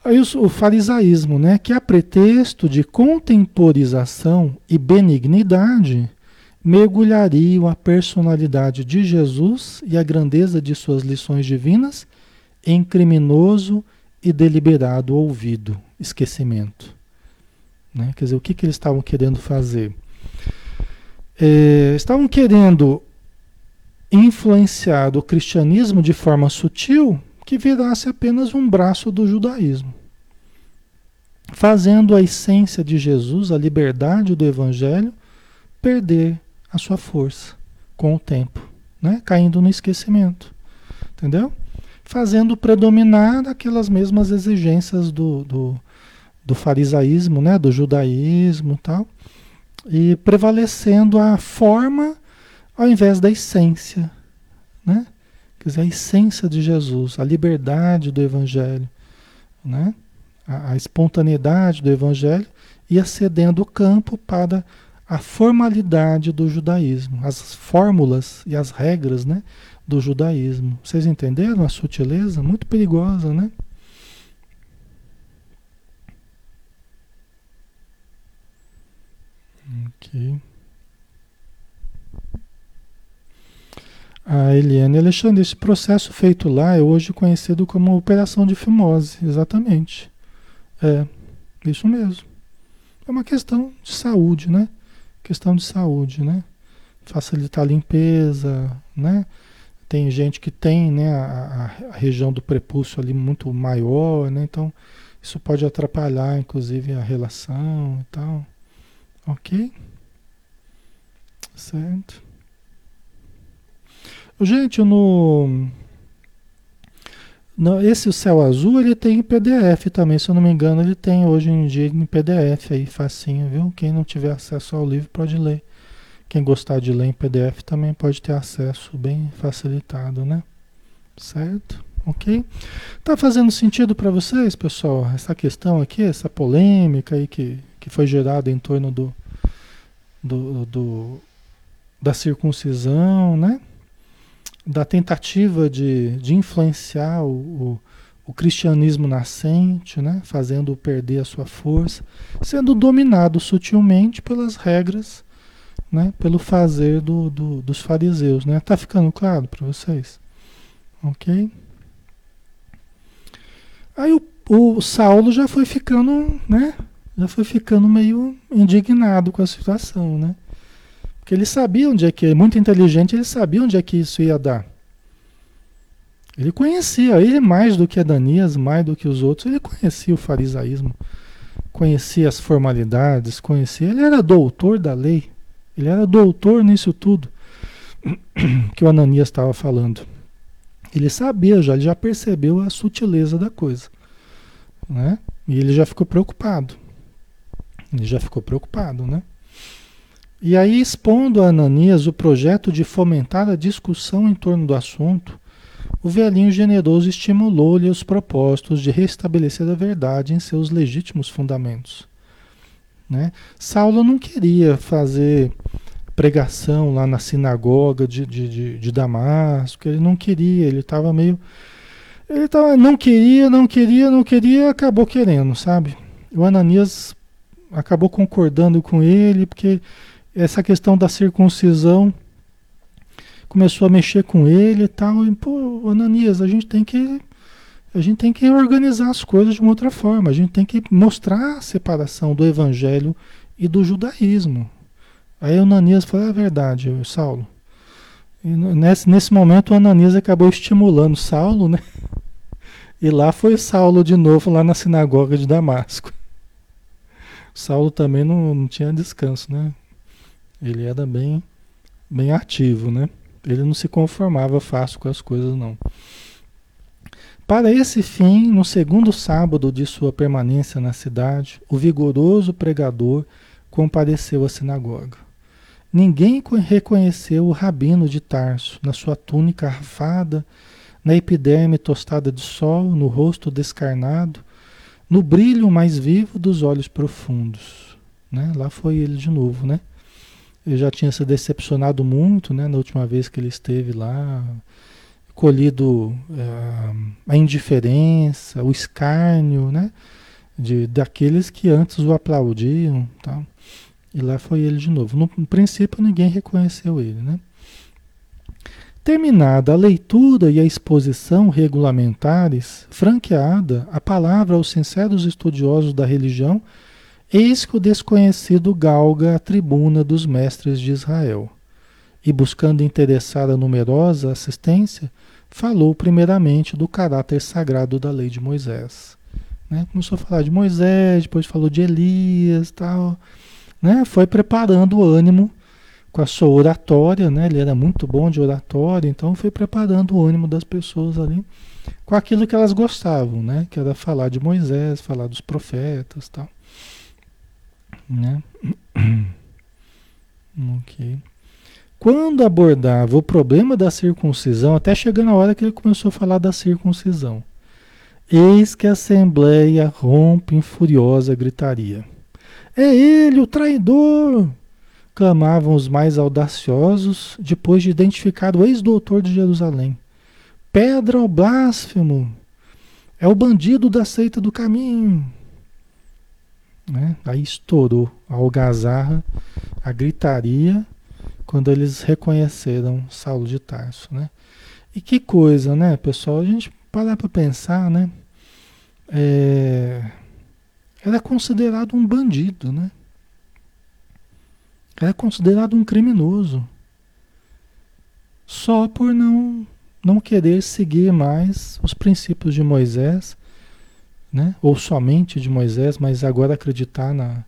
A: Aí o, o farisaísmo, né, que a pretexto de contemporização e benignidade, mergulhariam a personalidade de Jesus e a grandeza de suas lições divinas em criminoso e deliberado ouvido, esquecimento. Né? Quer dizer, o que, que eles estavam querendo fazer? É, estavam querendo influenciar o cristianismo de forma sutil que virasse apenas um braço do judaísmo, fazendo a essência de Jesus, a liberdade do evangelho, perder a sua força com o tempo, né? caindo no esquecimento. Entendeu? Fazendo predominar aquelas mesmas exigências do, do, do farisaísmo, né? do judaísmo tal, e prevalecendo a forma ao invés da essência. Né? Quer dizer, a essência de Jesus, a liberdade do Evangelho, né? a, a espontaneidade do Evangelho, ia cedendo o campo para a formalidade do judaísmo, as fórmulas e as regras né, do judaísmo. Vocês entenderam a sutileza? Muito perigosa, né? Ok. A Eliane Alexandre, esse processo feito lá é hoje conhecido como operação de fimose, exatamente. É, isso mesmo. É uma questão de saúde, né? Questão de saúde, né? Facilitar a limpeza, né? Tem gente que tem né, a, a região do prepúcio ali muito maior, né? Então, isso pode atrapalhar, inclusive, a relação e tal. Ok? Certo. Gente, no, no esse o céu azul ele tem em PDF também, se eu não me engano, ele tem hoje em dia em PDF aí, facinho, viu? Quem não tiver acesso ao livro pode ler. Quem gostar de ler em PDF também pode ter acesso bem facilitado, né? Certo? Ok? Tá fazendo sentido para vocês, pessoal? Essa questão aqui, essa polêmica aí que, que foi gerada em torno do, do, do da circuncisão, né? Da tentativa de, de influenciar o, o, o, cristianismo nascente, né? fazendo-o perder a sua força, sendo dominado sutilmente pelas regras, né? pelo fazer do, do, dos fariseus. Né? Tá ficando claro para vocês? Ok? Aí o, o Saulo já foi ficando, né? Já foi ficando meio indignado com a situação, né? Porque ele sabia onde é que, muito inteligente, ele sabia onde é que isso ia dar. Ele conhecia, ele mais do que Adanias, mais do que os outros, ele conhecia o farisaísmo, conhecia as formalidades, conhecia, ele era doutor da lei, ele era doutor nisso tudo que o Ananias estava falando. Ele sabia já, ele já percebeu a sutileza da coisa, né? E ele já ficou preocupado. Ele já ficou preocupado, né? E aí, expondo a Ananias o projeto de fomentar a discussão em torno do assunto, o velhinho generoso estimulou-lhe os propósitos de restabelecer a verdade em seus legítimos fundamentos. Né? Saulo não queria fazer pregação lá na sinagoga de, de, de, de Damasco, ele não queria, ele estava meio. Ele tava, não queria, não queria, não queria, acabou querendo, sabe? O Ananias acabou concordando com ele, porque essa questão da circuncisão começou a mexer com ele e tal. E, pô, Ananias, a gente tem que a gente tem que organizar as coisas de uma outra forma. A gente tem que mostrar a separação do evangelho e do judaísmo. Aí Ananias falou, é verdade, Saulo. E nesse, nesse momento Ananias acabou estimulando Saulo, né? E lá foi Saulo de novo, lá na sinagoga de Damasco. Saulo também não, não tinha descanso, né? Ele era bem, bem ativo, né? Ele não se conformava fácil com as coisas, não. Para esse fim, no segundo sábado de sua permanência na cidade, o vigoroso pregador compareceu à sinagoga. Ninguém reconheceu o rabino de Tarso, na sua túnica arfada, na epiderme tostada de sol, no rosto descarnado, no brilho mais vivo dos olhos profundos. Né? Lá foi ele de novo, né? Ele já tinha se decepcionado muito, né, na última vez que ele esteve lá, colhido é, a indiferença, o escárnio, né, de daqueles que antes o aplaudiam, tá? E lá foi ele de novo. No, no princípio ninguém reconheceu ele, né? Terminada a leitura e a exposição regulamentares, franqueada a palavra aos sinceros estudiosos da religião, eis que o desconhecido galga a tribuna dos mestres de Israel. E buscando interessar a numerosa assistência, falou primeiramente do caráter sagrado da lei de Moisés. Né? Começou a falar de Moisés, depois falou de Elias tal. Né? Foi preparando o ânimo com a sua oratória, né? Ele era muito bom de oratória, então foi preparando o ânimo das pessoas ali com aquilo que elas gostavam, né? Que era falar de Moisés, falar dos profetas, tal, né? ok. Quando abordava o problema da circuncisão, até chegando a hora que ele começou a falar da circuncisão, eis que a assembleia rompe em furiosa gritaria. É ele, o traidor! clamavam os mais audaciosos depois de identificar o ex-doutor de Jerusalém. Pedra ao blasfemo! É o bandido da seita do caminho! Né? Aí estourou a algazarra, a gritaria, quando eles reconheceram Saulo de Tarso. Né? E que coisa, né, pessoal? A gente parar para pensar, né? É... Era considerado um bandido, né? é considerado um criminoso só por não não querer seguir mais os princípios de Moisés, né? ou somente de Moisés, mas agora acreditar na,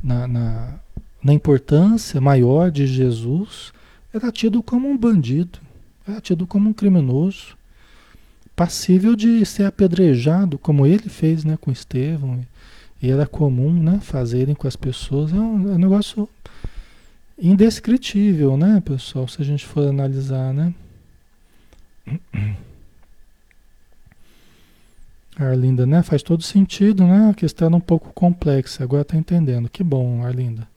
A: na, na, na importância maior de Jesus, era tido como um bandido, era tido como um criminoso, passível de ser apedrejado, como ele fez né, com Estevão, e era comum né, fazerem com as pessoas. É um, é um negócio indescritível, né, pessoal? Se a gente for analisar, né? Arlinda, né? Faz todo sentido, né? A questão era um pouco complexa, agora tá entendendo. Que bom, Arlinda.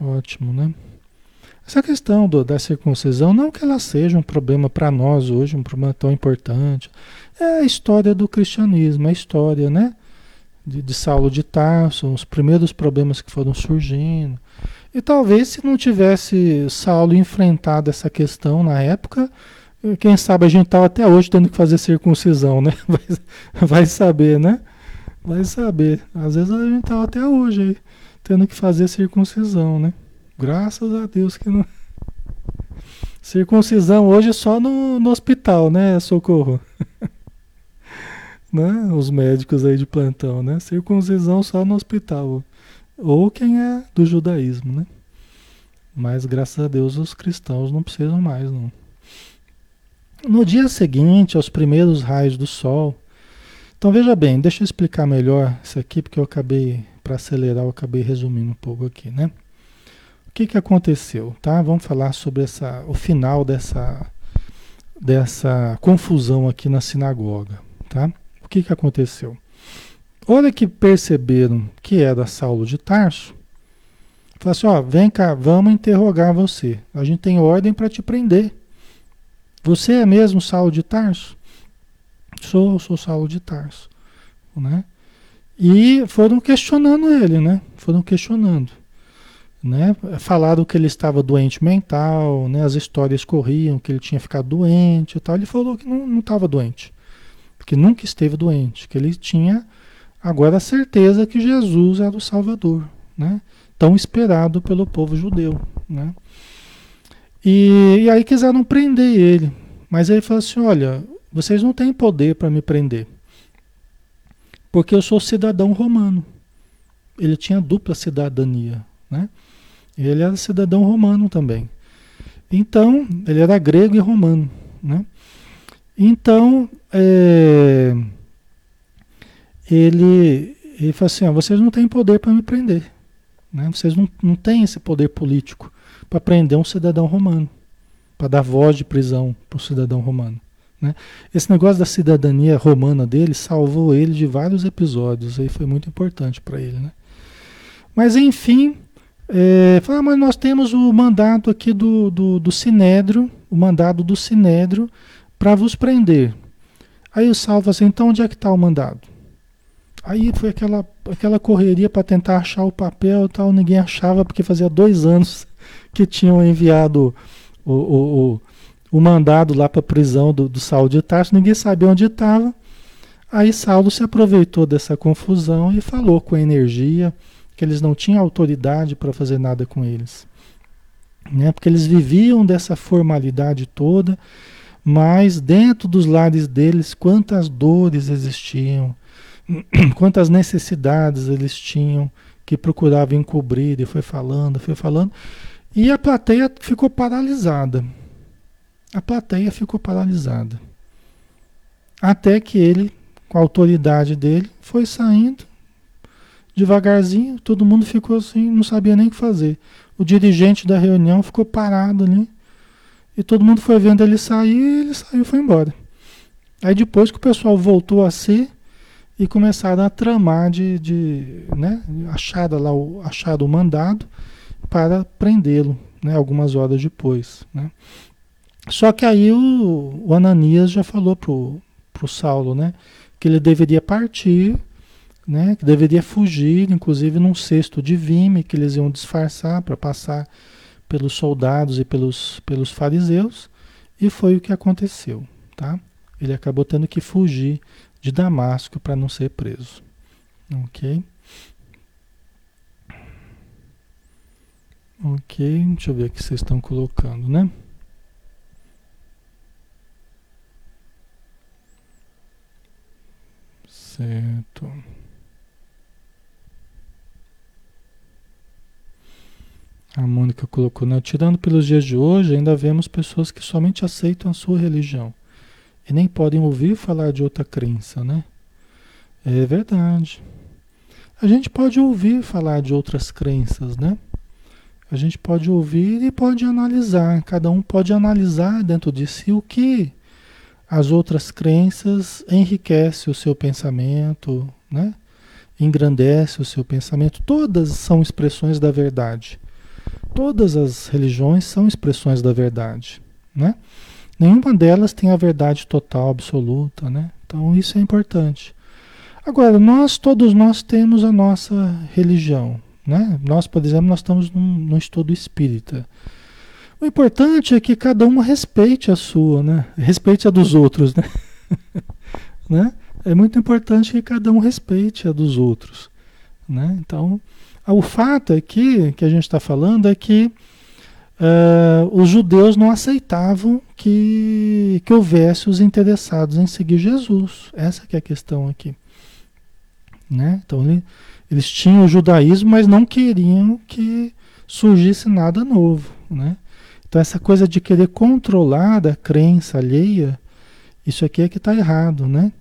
A: Ótimo, né? Essa questão do, da circuncisão, não que ela seja um problema para nós hoje, um problema tão importante. É a história do cristianismo, a história, né? De, de Saulo de Tarso, os primeiros problemas que foram surgindo. E talvez se não tivesse Saulo enfrentado essa questão na época, quem sabe a gente estava até hoje tendo que fazer circuncisão, né? Vai, vai, saber, né? Vai saber. Às vezes a gente estava até hoje aí, tendo que fazer circuncisão, né? Graças a Deus que não. Circuncisão hoje é só no, no hospital, né? Socorro. né? Os médicos aí de plantão, né? Circuncisão só no hospital. Ou quem é do judaísmo, né? Mas graças a Deus os cristãos não precisam mais, não. No dia seguinte, aos primeiros raios do sol. Então veja bem, deixa eu explicar melhor isso aqui, porque eu acabei, para acelerar, eu acabei resumindo um pouco aqui, né? O que, que aconteceu, tá? Vamos falar sobre essa, o final dessa, dessa confusão aqui na sinagoga, tá? O que, que aconteceu? hora que perceberam que era Saulo de Tarso, falaram assim: ó, vem cá, vamos interrogar você. A gente tem ordem para te prender. Você é mesmo Saulo de Tarso? Sou, sou Saulo de Tarso. Né? E foram questionando ele, né? Foram questionando. Né? Falaram que ele estava doente mental, né? as histórias corriam que ele tinha ficado doente e tal. Ele falou que não estava doente, que nunca esteve doente, que ele tinha Agora a certeza que Jesus era o Salvador, né? tão esperado pelo povo judeu. Né? E, e aí quiseram prender ele, mas ele falou assim: olha, vocês não têm poder para me prender, porque eu sou cidadão romano. Ele tinha dupla cidadania, né? Ele era cidadão romano também. Então, ele era grego e romano, né? Então, é, ele, ele falou assim: vocês não têm poder para me prender. Né? Vocês não, não têm esse poder político para prender um cidadão romano, para dar voz de prisão para um cidadão romano. Né? Esse negócio da cidadania romana dele salvou ele de vários episódios, aí foi muito importante para ele. Né? Mas enfim, É, fala, ah, mas nós temos o mandado aqui do, do, do Sinédrio, o mandado do Sinédrio para vos prender. Aí o fala assim, então onde é que está o mandado? Aí foi aquela, aquela correria para tentar achar o papel e tal, ninguém achava, porque fazia dois anos que tinham enviado o, o, o, o mandado lá para a prisão do, do Saulo de Tarso, ninguém sabia onde estava. Aí Saulo se aproveitou dessa confusão e falou com a energia que eles não tinham autoridade para fazer nada com eles. Né? Porque eles viviam dessa formalidade toda, mas dentro dos lares deles, quantas dores existiam, quantas necessidades eles tinham que procuravam encobrir, e foi falando, foi falando, e a plateia ficou paralisada. A plateia ficou paralisada. Até que ele com a autoridade dele, foi saindo devagarzinho, todo mundo ficou assim, não sabia nem o que fazer. O dirigente da reunião ficou parado ali. E todo mundo foi vendo ele sair e ele saiu e foi embora. Aí depois que o pessoal voltou a ser e começaram a tramar de, de né, achada lá o achado o mandado para prendê-lo, né, algumas horas depois, né? Só que aí o, o Ananias já falou pro, pro Saulo, né? que ele deveria partir, né, que deveria fugir, inclusive num cesto de vime que eles iam disfarçar para passar pelos soldados e pelos, pelos fariseus, e foi o que aconteceu, tá? Ele acabou tendo que fugir de Damasco para não ser preso. Ok? Ok, deixa eu ver o que vocês estão colocando, né? Certo. A Mônica colocou, né? Tirando pelos dias de hoje, ainda vemos pessoas que somente aceitam a sua religião e nem podem ouvir falar de outra crença, né? É verdade. A gente pode ouvir falar de outras crenças, né? A gente pode ouvir e pode analisar. Cada um pode analisar dentro de si o que as outras crenças enriquece o seu pensamento, né? engrandece o seu pensamento. Todas são expressões da verdade. Todas as religiões são expressões da verdade. Né? Nenhuma delas tem a verdade total, absoluta. Né? Então isso é importante. Agora, nós, todos nós temos a nossa religião. Né? Nós, por exemplo, nós estamos num, num estudo espírita. O importante é que cada um respeite a sua, né? Respeite a dos outros, né? né? É muito importante que cada um respeite a dos outros, né? Então, o fato é que, que a gente está falando é que uh, os judeus não aceitavam que, que houvesse os interessados em seguir Jesus. Essa que é a questão aqui. Né? Então, ele, eles tinham o judaísmo, mas não queriam que surgisse nada novo, né? Então, essa coisa de querer controlar a crença alheia, isso aqui é que está errado, né?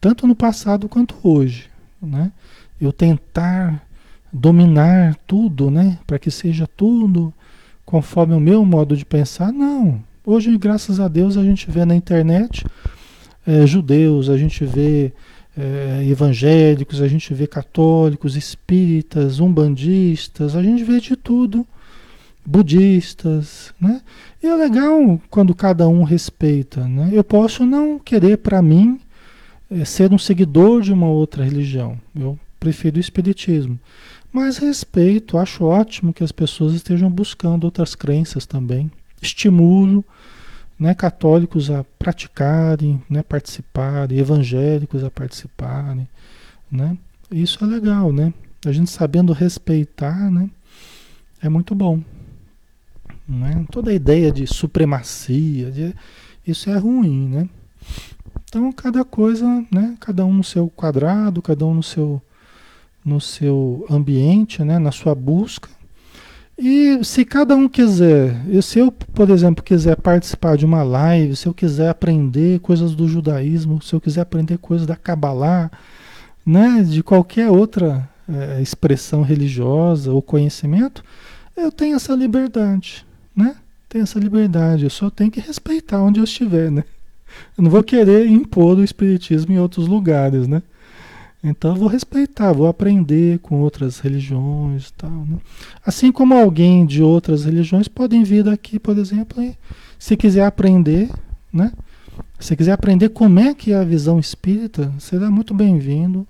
A: Tanto no passado quanto hoje, né? Eu tentar dominar tudo, né? Para que seja tudo conforme o meu modo de pensar, não. Hoje, graças a Deus, a gente vê na internet é, judeus, a gente vê é, evangélicos, a gente vê católicos, espíritas, umbandistas, a gente vê de tudo budistas, né? E é legal quando cada um respeita, né? Eu posso não querer para mim é, ser um seguidor de uma outra religião. Eu prefiro o espiritismo. Mas respeito, acho ótimo que as pessoas estejam buscando outras crenças também. Estimulo né, católicos a praticarem, né, participarem, evangélicos a participarem. Né? Isso é legal, né? A gente sabendo respeitar, né? É muito bom. Né? Toda a ideia de supremacia, de, isso é ruim, né? Então cada coisa, né? Cada um no seu quadrado, cada um no seu no seu ambiente, né? Na sua busca. E se cada um quiser, se eu, por exemplo, quiser participar de uma live, se eu quiser aprender coisas do judaísmo, se eu quiser aprender coisas da Kabbalah, né, de qualquer outra é, expressão religiosa ou conhecimento, eu tenho essa liberdade né? Tem essa liberdade, eu só tenho que respeitar onde eu estiver, né? Eu não vou querer impor o espiritismo em outros lugares, né? Então eu vou respeitar, vou aprender com outras religiões, tal, né? Assim como alguém de outras religiões podem vir aqui, por exemplo, e, se quiser aprender, né? Se quiser aprender como é que é a visão espírita, será muito bem-vindo.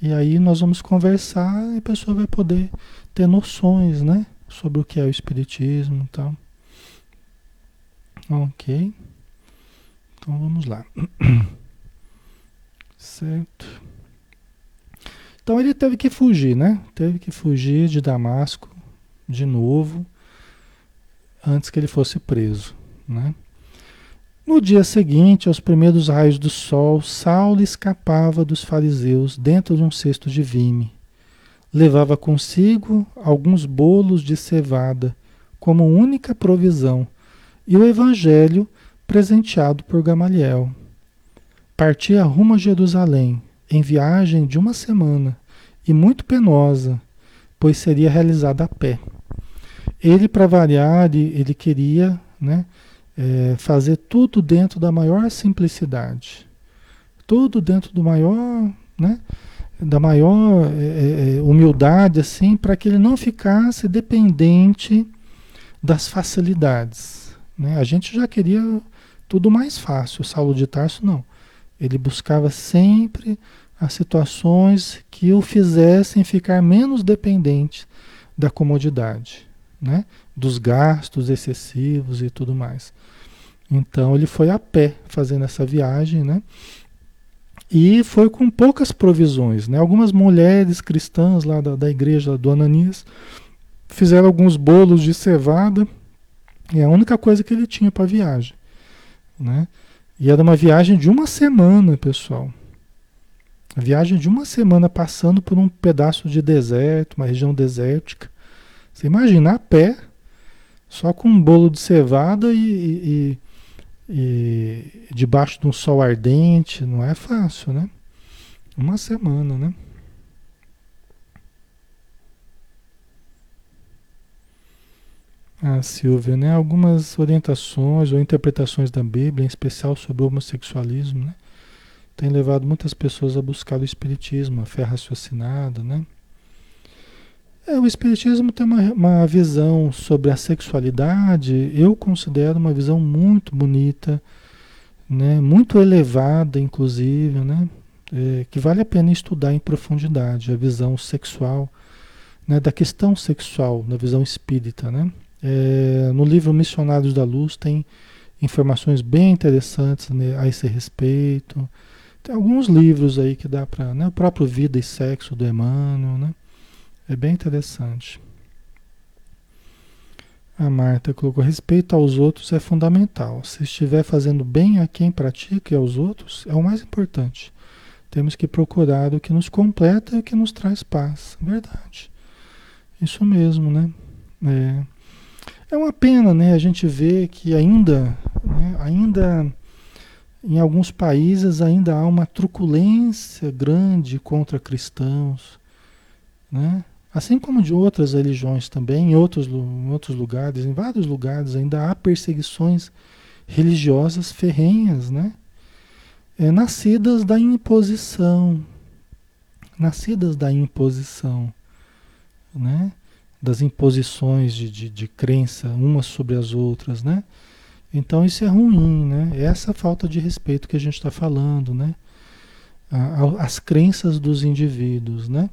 A: E aí nós vamos conversar e a pessoa vai poder ter noções, né? Sobre o que é o espiritismo tal. Ok. Então vamos lá. Certo. Então ele teve que fugir, né? Teve que fugir de Damasco de novo antes que ele fosse preso, né? No dia seguinte, aos primeiros raios do sol, Saulo escapava dos fariseus dentro de um cesto de vime. Levava consigo alguns bolos de cevada como única provisão e o evangelho presenteado por Gamaliel. Partia rumo a Jerusalém, em viagem de uma semana e muito penosa, pois seria realizada a pé. Ele, para variar, ele, queria né, é, fazer tudo dentro da maior simplicidade, tudo dentro do maior, né, da maior é, é, é humildade, assim, para que ele não ficasse dependente das facilidades. Né? A gente já queria tudo mais fácil, Saulo de Tarso não. Ele buscava sempre as situações que o fizessem ficar menos dependente da comodidade, né? dos gastos excessivos e tudo mais. Então ele foi a pé fazendo essa viagem, né? E foi com poucas provisões, né? Algumas mulheres cristãs lá da, da igreja do Ananias fizeram alguns bolos de cevada é a única coisa que ele tinha para a viagem, né? E era uma viagem de uma semana, pessoal. A viagem de uma semana passando por um pedaço de deserto, uma região desértica. Você imagina a pé, só com um bolo de cevada e, e, e debaixo de um sol ardente, não é fácil, né? Uma semana, né? Ah, Silvia, né? Algumas orientações ou interpretações da Bíblia, em especial sobre o homossexualismo, né? tem levado muitas pessoas a buscar o espiritismo, a fé raciocinada, né? É, o espiritismo tem uma, uma visão sobre a sexualidade, eu considero uma visão muito bonita, né? Muito elevada, inclusive, né? É, que vale a pena estudar em profundidade a visão sexual, né? Da questão sexual, da visão espírita, né? É, no livro Missionários da Luz tem informações bem interessantes né, a esse respeito. Tem alguns livros aí que dá para, né, o próprio Vida e Sexo do Emmanuel, né? É bem interessante. A Marta colocou: respeito aos outros é fundamental. Se estiver fazendo bem a quem pratica e aos outros, é o mais importante. Temos que procurar o que nos completa e o que nos traz paz. Verdade. Isso mesmo, né? É, é uma pena, né? A gente vê que ainda, né, ainda em alguns países ainda há uma truculência grande contra cristãos, né? Assim como de outras religiões também, em outros, em outros lugares, em vários lugares ainda há perseguições religiosas ferrenhas, né? É, nascidas da imposição, nascidas da imposição, né? Das imposições de, de, de crença umas sobre as outras, né? Então isso é ruim, né? É essa falta de respeito que a gente está falando, né? As crenças dos indivíduos, né?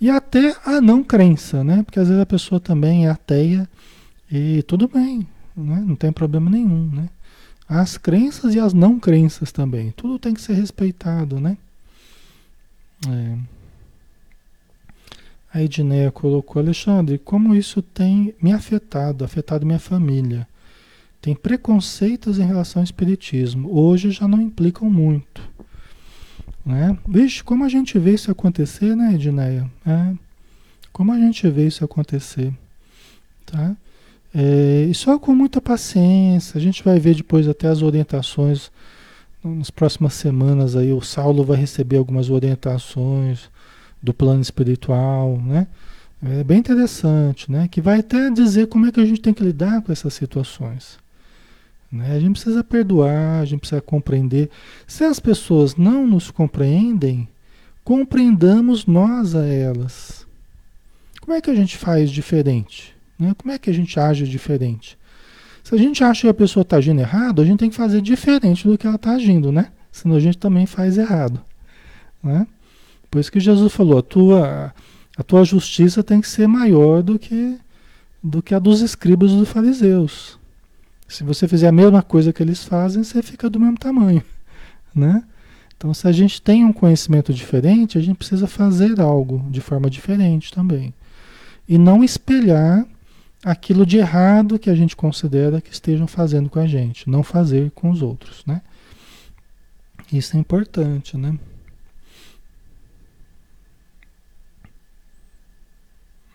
A: E até a não crença, né? Porque às vezes a pessoa também é ateia e tudo bem, né? não tem problema nenhum, né? As crenças e as não crenças também, tudo tem que ser respeitado, né? É. A Edneia colocou, Alexandre, como isso tem me afetado, afetado minha família tem preconceitos em relação ao espiritismo. Hoje já não implicam muito. Né? Vixe, como a gente vê isso acontecer, né, Edneia? É, como a gente vê isso acontecer. Tá? É, e só com muita paciência, a gente vai ver depois até as orientações nas próximas semanas aí o Saulo vai receber algumas orientações do plano espiritual, né? É bem interessante, né? Que vai até dizer como é que a gente tem que lidar com essas situações. Né? A gente precisa perdoar, a gente precisa compreender. Se as pessoas não nos compreendem, compreendamos nós a elas. Como é que a gente faz diferente? Né? Como é que a gente age diferente? Se a gente acha que a pessoa está agindo errado, a gente tem que fazer diferente do que ela está agindo, né? Senão a gente também faz errado. Né? Por isso que Jesus falou, a tua, a tua justiça tem que ser maior do que, do que a dos escribas e dos fariseus. Se você fizer a mesma coisa que eles fazem, você fica do mesmo tamanho. Né? Então, se a gente tem um conhecimento diferente, a gente precisa fazer algo de forma diferente também. E não espelhar aquilo de errado que a gente considera que estejam fazendo com a gente, não fazer com os outros, né? Isso é importante, né?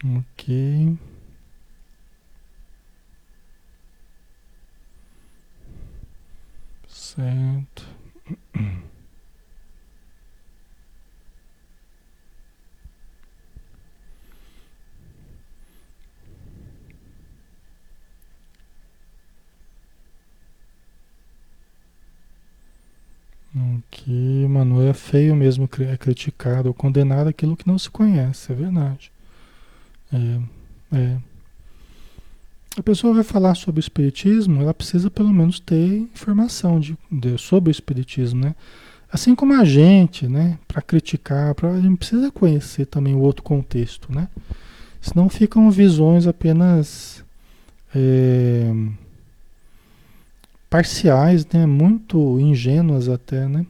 A: Ok. Certo. Que, mano, é feio mesmo é criticar ou condenar aquilo que não se conhece, é verdade. É, é. A pessoa vai falar sobre o espiritismo, ela precisa pelo menos ter informação de, de sobre o espiritismo, né? Assim como a gente, né? Para criticar, pra, a gente precisa conhecer também o outro contexto, né? Senão ficam visões apenas é, parciais, né? Muito ingênuas até, né?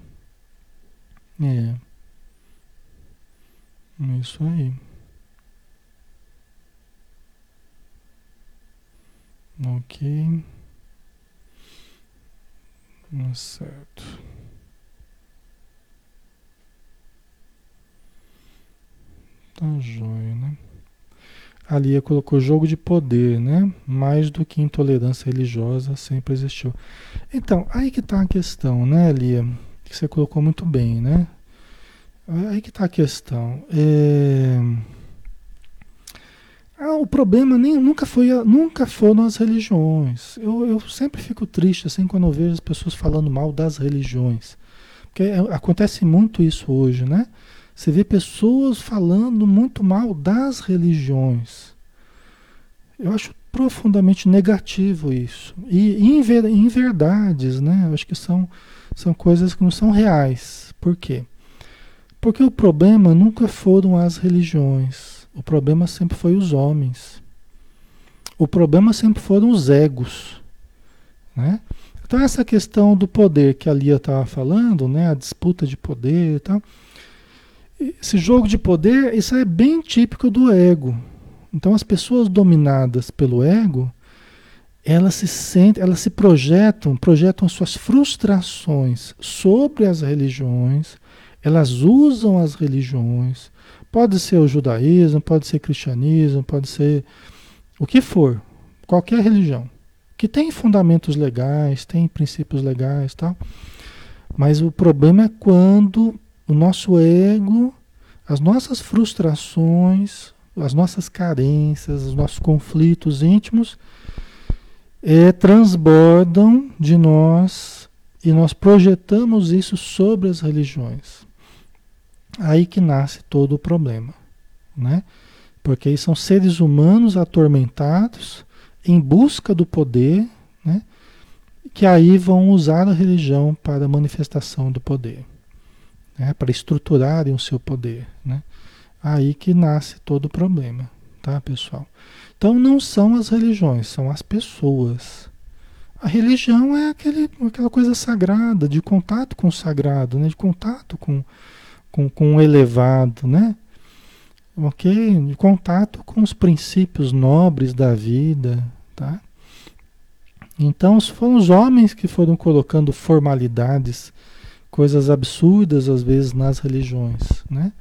A: É. Isso aí. Ok. Certo. Tá jóia, né? A Lia colocou jogo de poder, né? Mais do que intolerância religiosa sempre existiu. Então, aí que tá a questão, né, Lia? Que você colocou muito bem, né? Aí que tá a questão. É... Ah, o problema nem, nunca, foi, nunca foram as religiões. Eu, eu sempre fico triste assim quando eu vejo as pessoas falando mal das religiões. Porque é, acontece muito isso hoje, né? Você vê pessoas falando muito mal das religiões. Eu acho profundamente negativo isso. E em, verdades, né? Eu acho que são, são coisas que não são reais. Por quê? Porque o problema nunca foram as religiões. O problema sempre foi os homens. O problema sempre foram os egos. Né? Então essa questão do poder que a Lia estava falando, né? a disputa de poder e tal, esse jogo de poder, isso é bem típico do ego. Então as pessoas dominadas pelo ego, elas se sentem, elas se projetam, projetam suas frustrações sobre as religiões, elas usam as religiões, Pode ser o judaísmo, pode ser cristianismo, pode ser o que for, qualquer religião, que tem fundamentos legais, tem princípios legais, tal. Mas o problema é quando o nosso ego, as nossas frustrações, as nossas carências, os nossos conflitos íntimos é, transbordam de nós e nós projetamos isso sobre as religiões. Aí que nasce todo o problema, né? Porque aí são seres humanos atormentados em busca do poder, né? Que aí vão usar a religião para a manifestação do poder, né? Para estruturarem o seu poder, né? Aí que nasce todo o problema, tá, pessoal? Então não são as religiões, são as pessoas. A religião é aquele, aquela coisa sagrada, de contato com o sagrado, né? de contato com, com, com o elevado, né? Ok? Contato com os princípios nobres da vida, tá? Então foram os homens que foram colocando formalidades, coisas absurdas às vezes nas religiões, né?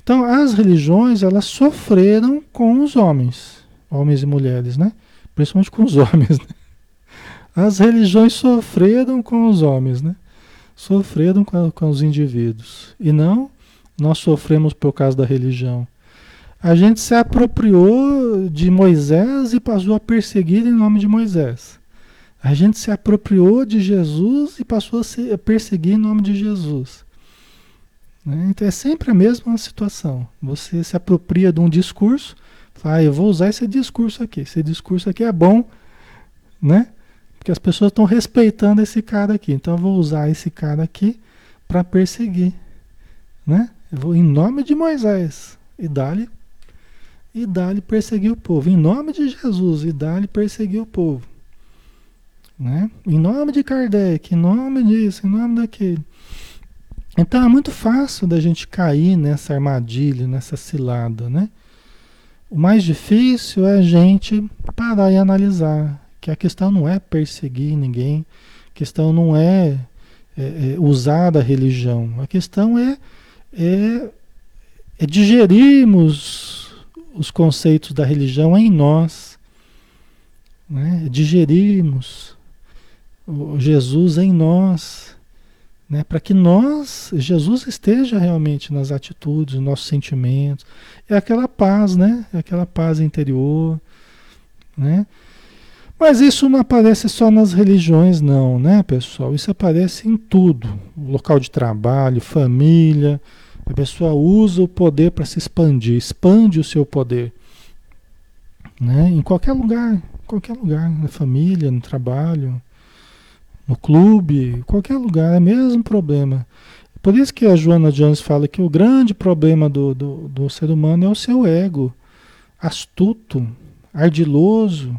A: Então as religiões elas sofreram com os homens, homens e mulheres, né? Principalmente com os homens. Né? As religiões sofreram com os homens, né? Sofreram com, com os indivíduos. E não nós sofremos por causa da religião. A gente se apropriou de Moisés e passou a perseguir em nome de Moisés. A gente se apropriou de Jesus e passou a, se, a perseguir em nome de Jesus. Né? Então é sempre a mesma situação. Você se apropria de um discurso, fala, ah, eu vou usar esse discurso aqui. Esse discurso aqui é bom, né? Porque as pessoas estão respeitando esse cara aqui. Então eu vou usar esse cara aqui para perseguir, né? Eu vou em nome de Moisés e dá-lhe e dá-lhe perseguir o povo. Em nome de Jesus e dá-lhe perseguir o povo. Né? Em nome de Kardec, em nome disso, em nome daquele. Então é muito fácil da gente cair nessa armadilha, nessa cilada, né? O mais difícil é a gente parar e analisar que a questão não é perseguir ninguém, a questão não é, é, é usar da religião, a questão é, é, é digerirmos os conceitos da religião em nós, né? digerirmos o Jesus em nós, né? para que nós, Jesus esteja realmente nas atitudes, nos nossos sentimentos. É aquela paz, né? É aquela paz interior, né? Mas isso não aparece só nas religiões, não, né, pessoal? Isso aparece em tudo. Local de trabalho, família. A pessoa usa o poder para se expandir, expande o seu poder. Né? Em qualquer lugar, qualquer lugar, na família, no trabalho, no clube, qualquer lugar, é o mesmo problema. Por isso que a Joana Jones fala que o grande problema do, do, do ser humano é o seu ego, astuto, ardiloso,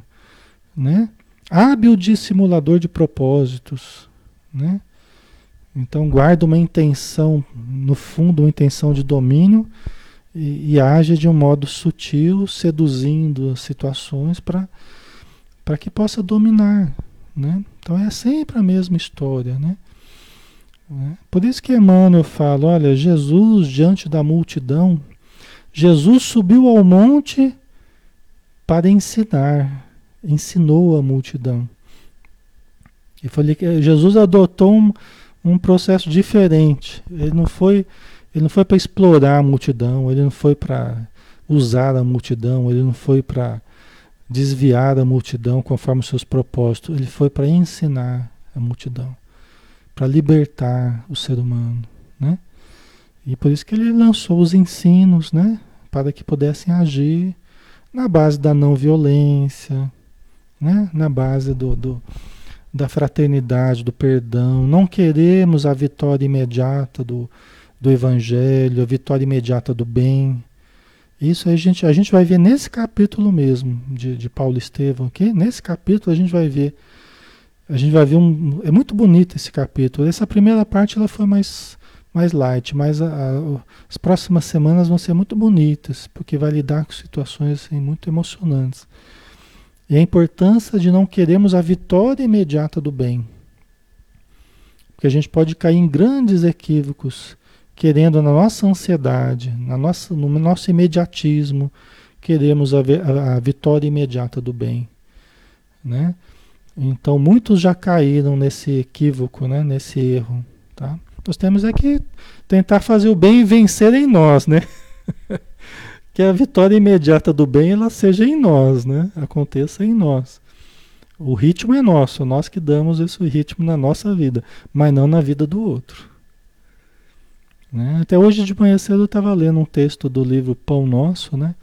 A: né? hábil dissimulador de propósitos. Né? Então guarda uma intenção, no fundo, uma intenção de domínio e, e age de um modo sutil, seduzindo situações para que possa dominar. Né? Então é sempre a mesma história. Né? né? Por isso que Emmanuel fala: olha, Jesus diante da multidão, Jesus subiu ao monte para ensinar, ensinou a multidão. E falei que Jesus adotou um, um processo diferente. Ele não foi, ele não foi para explorar a multidão, ele não foi para usar a multidão, ele não foi para desviar a multidão conforme os seus propósitos. Ele foi para ensinar a multidão, para libertar o ser humano, né? E por isso que ele lançou os ensinos, né? Para que pudessem agir na base da não violência, né? Na base do, do da fraternidade, do perdão. Não queremos a vitória imediata do, do evangelho, a vitória imediata do bem. Isso a gente, a gente vai ver nesse capítulo mesmo de, de Paulo Estevão aqui. Nesse capítulo a gente vai ver. A gente vai ver um. É muito bonito esse capítulo. Essa primeira parte ela foi mais, mais light, mas a, a, as próximas semanas vão ser muito bonitas, porque vai lidar com situações assim, muito emocionantes. E a importância de não queremos a vitória imediata do bem. Porque a gente pode cair em grandes equívocos querendo na nossa ansiedade, na nossa, no nosso imediatismo, queremos a, a, vitória imediata do bem, né? Então muitos já caíram nesse equívoco, né? Nesse erro, tá? Nós temos é que tentar fazer o bem e vencer em nós, né? que a vitória imediata do bem ela seja em nós, né? Aconteça em nós. O ritmo é nosso, nós que damos esse ritmo na nossa vida, mas não na vida do outro. Né? Até hoje de manhã cedo eu estava lendo um texto do livro Pão Nosso, né?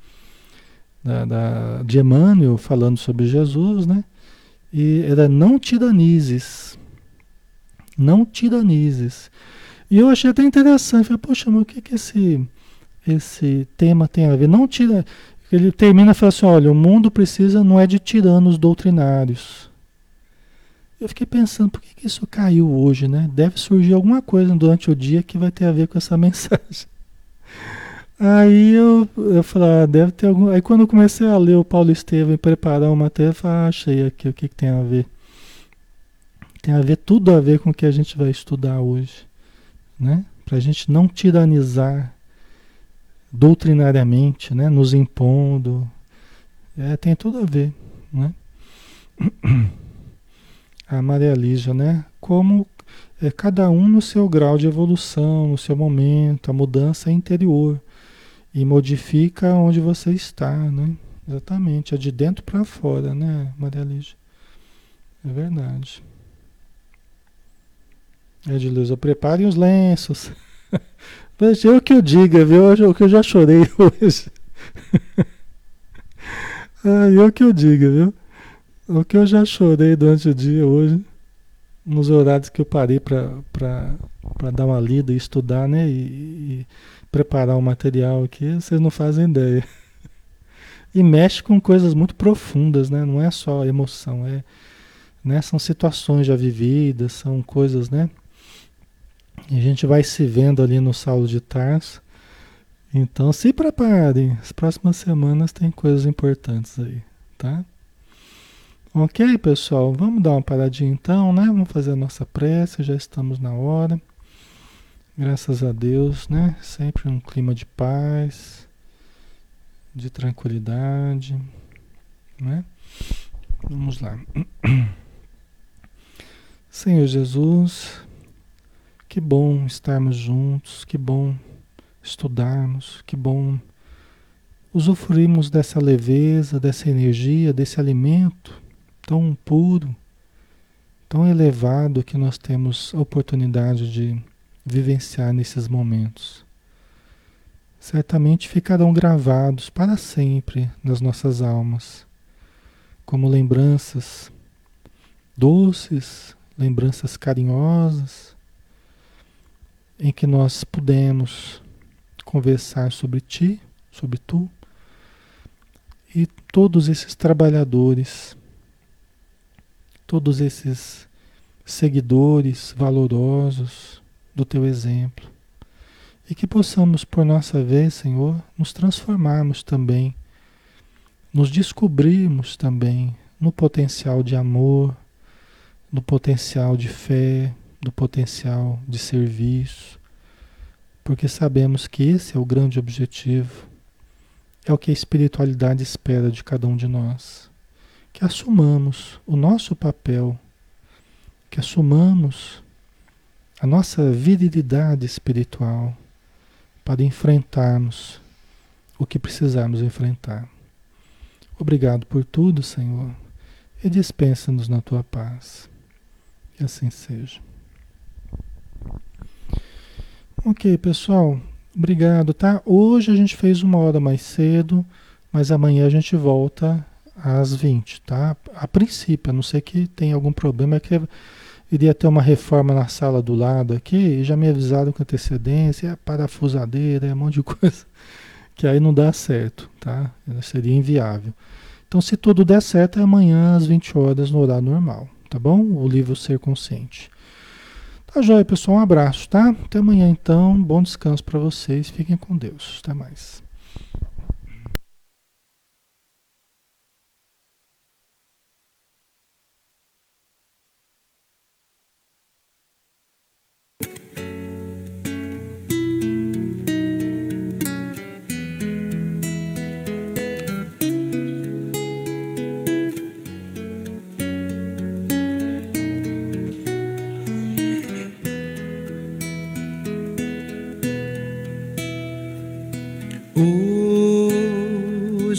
A: Da, da, de Emmanuel, falando sobre Jesus, né? E era não tiranizes. Não tiranizes. E eu achei até interessante. Falei, poxa, mas o que, que esse, esse tema tem a ver? Não tira. Ele termina falando assim: olha, o mundo precisa não é de tiranos doutrinários eu fiquei pensando, por que, que isso caiu hoje, né? Deve surgir alguma coisa durante o dia que vai ter a ver com essa mensagem. Aí eu, eu falei, ah, deve ter algum. Aí quando eu comecei a ler o Paulo Estevam e preparar o material, eu falei, ah, achei aqui o que, que tem a ver. Tem a ver tudo a ver com o que a gente vai estudar hoje, né? Para a gente não tiranizar doutrinariamente, né? Nos impondo. É, tem tudo a ver, né? a Maria Lígia, né? Como é, cada um no seu grau de evolução, no seu momento, a mudança é interior e modifica onde você está, né? Exatamente, é de dentro para fora, né, Maria Lígia? É verdade. É de luz, preparem os lenços. Mas eu que eu diga, viu? O que eu já chorei hoje. ah, eu que eu diga, viu? O que eu já chorei durante o dia hoje, nos horários que eu parei para dar uma lida e estudar, né? E, e preparar o material aqui, vocês não fazem ideia. E mexe com coisas muito profundas, né? Não é só emoção, é, né? São situações já vividas, são coisas, né? A gente vai se vendo ali no Saulo de Tarso. Então se preparem, as próximas semanas tem coisas importantes aí, tá? Ok, pessoal, vamos dar uma paradinha então, né? Vamos fazer a nossa prece, já estamos na hora. Graças a Deus, né? Sempre um clima de paz, de tranquilidade, né? Vamos lá. Senhor Jesus, que bom estarmos juntos, que bom estudarmos, que bom usufruirmos dessa leveza, dessa energia, desse alimento tão puro, tão elevado que nós temos a oportunidade de vivenciar nesses momentos. Certamente ficarão gravados para sempre nas nossas almas, como lembranças doces, lembranças carinhosas, em que nós pudemos conversar sobre ti, sobre tu, e todos esses trabalhadores, todos esses seguidores valorosos do teu exemplo. E que possamos, por nossa vez, Senhor, nos transformarmos também, nos descobrirmos também no potencial de amor, no potencial de fé, do potencial de serviço, porque sabemos que esse é o grande objetivo, é o que a espiritualidade espera de cada um de nós. Que assumamos o nosso papel, que assumamos a nossa virilidade espiritual para enfrentarmos o que precisarmos enfrentar. Obrigado por tudo, Senhor, e dispensa-nos na tua paz. Que assim seja. Ok, pessoal. Obrigado, tá? Hoje a gente fez uma hora mais cedo, mas amanhã a gente volta às 20, tá? A princípio, a não ser que tenha algum problema, é que iria ter uma reforma na sala do lado aqui, e já me avisaram com antecedência, é parafusadeira, é um monte de coisa, que aí não dá certo, tá? Seria inviável. Então, se tudo der certo, é amanhã às 20 horas no horário normal, tá bom? O livro Ser Consciente. Tá joia, pessoal. Um abraço, tá? Até amanhã, então. Bom descanso para vocês. Fiquem com Deus. Até mais.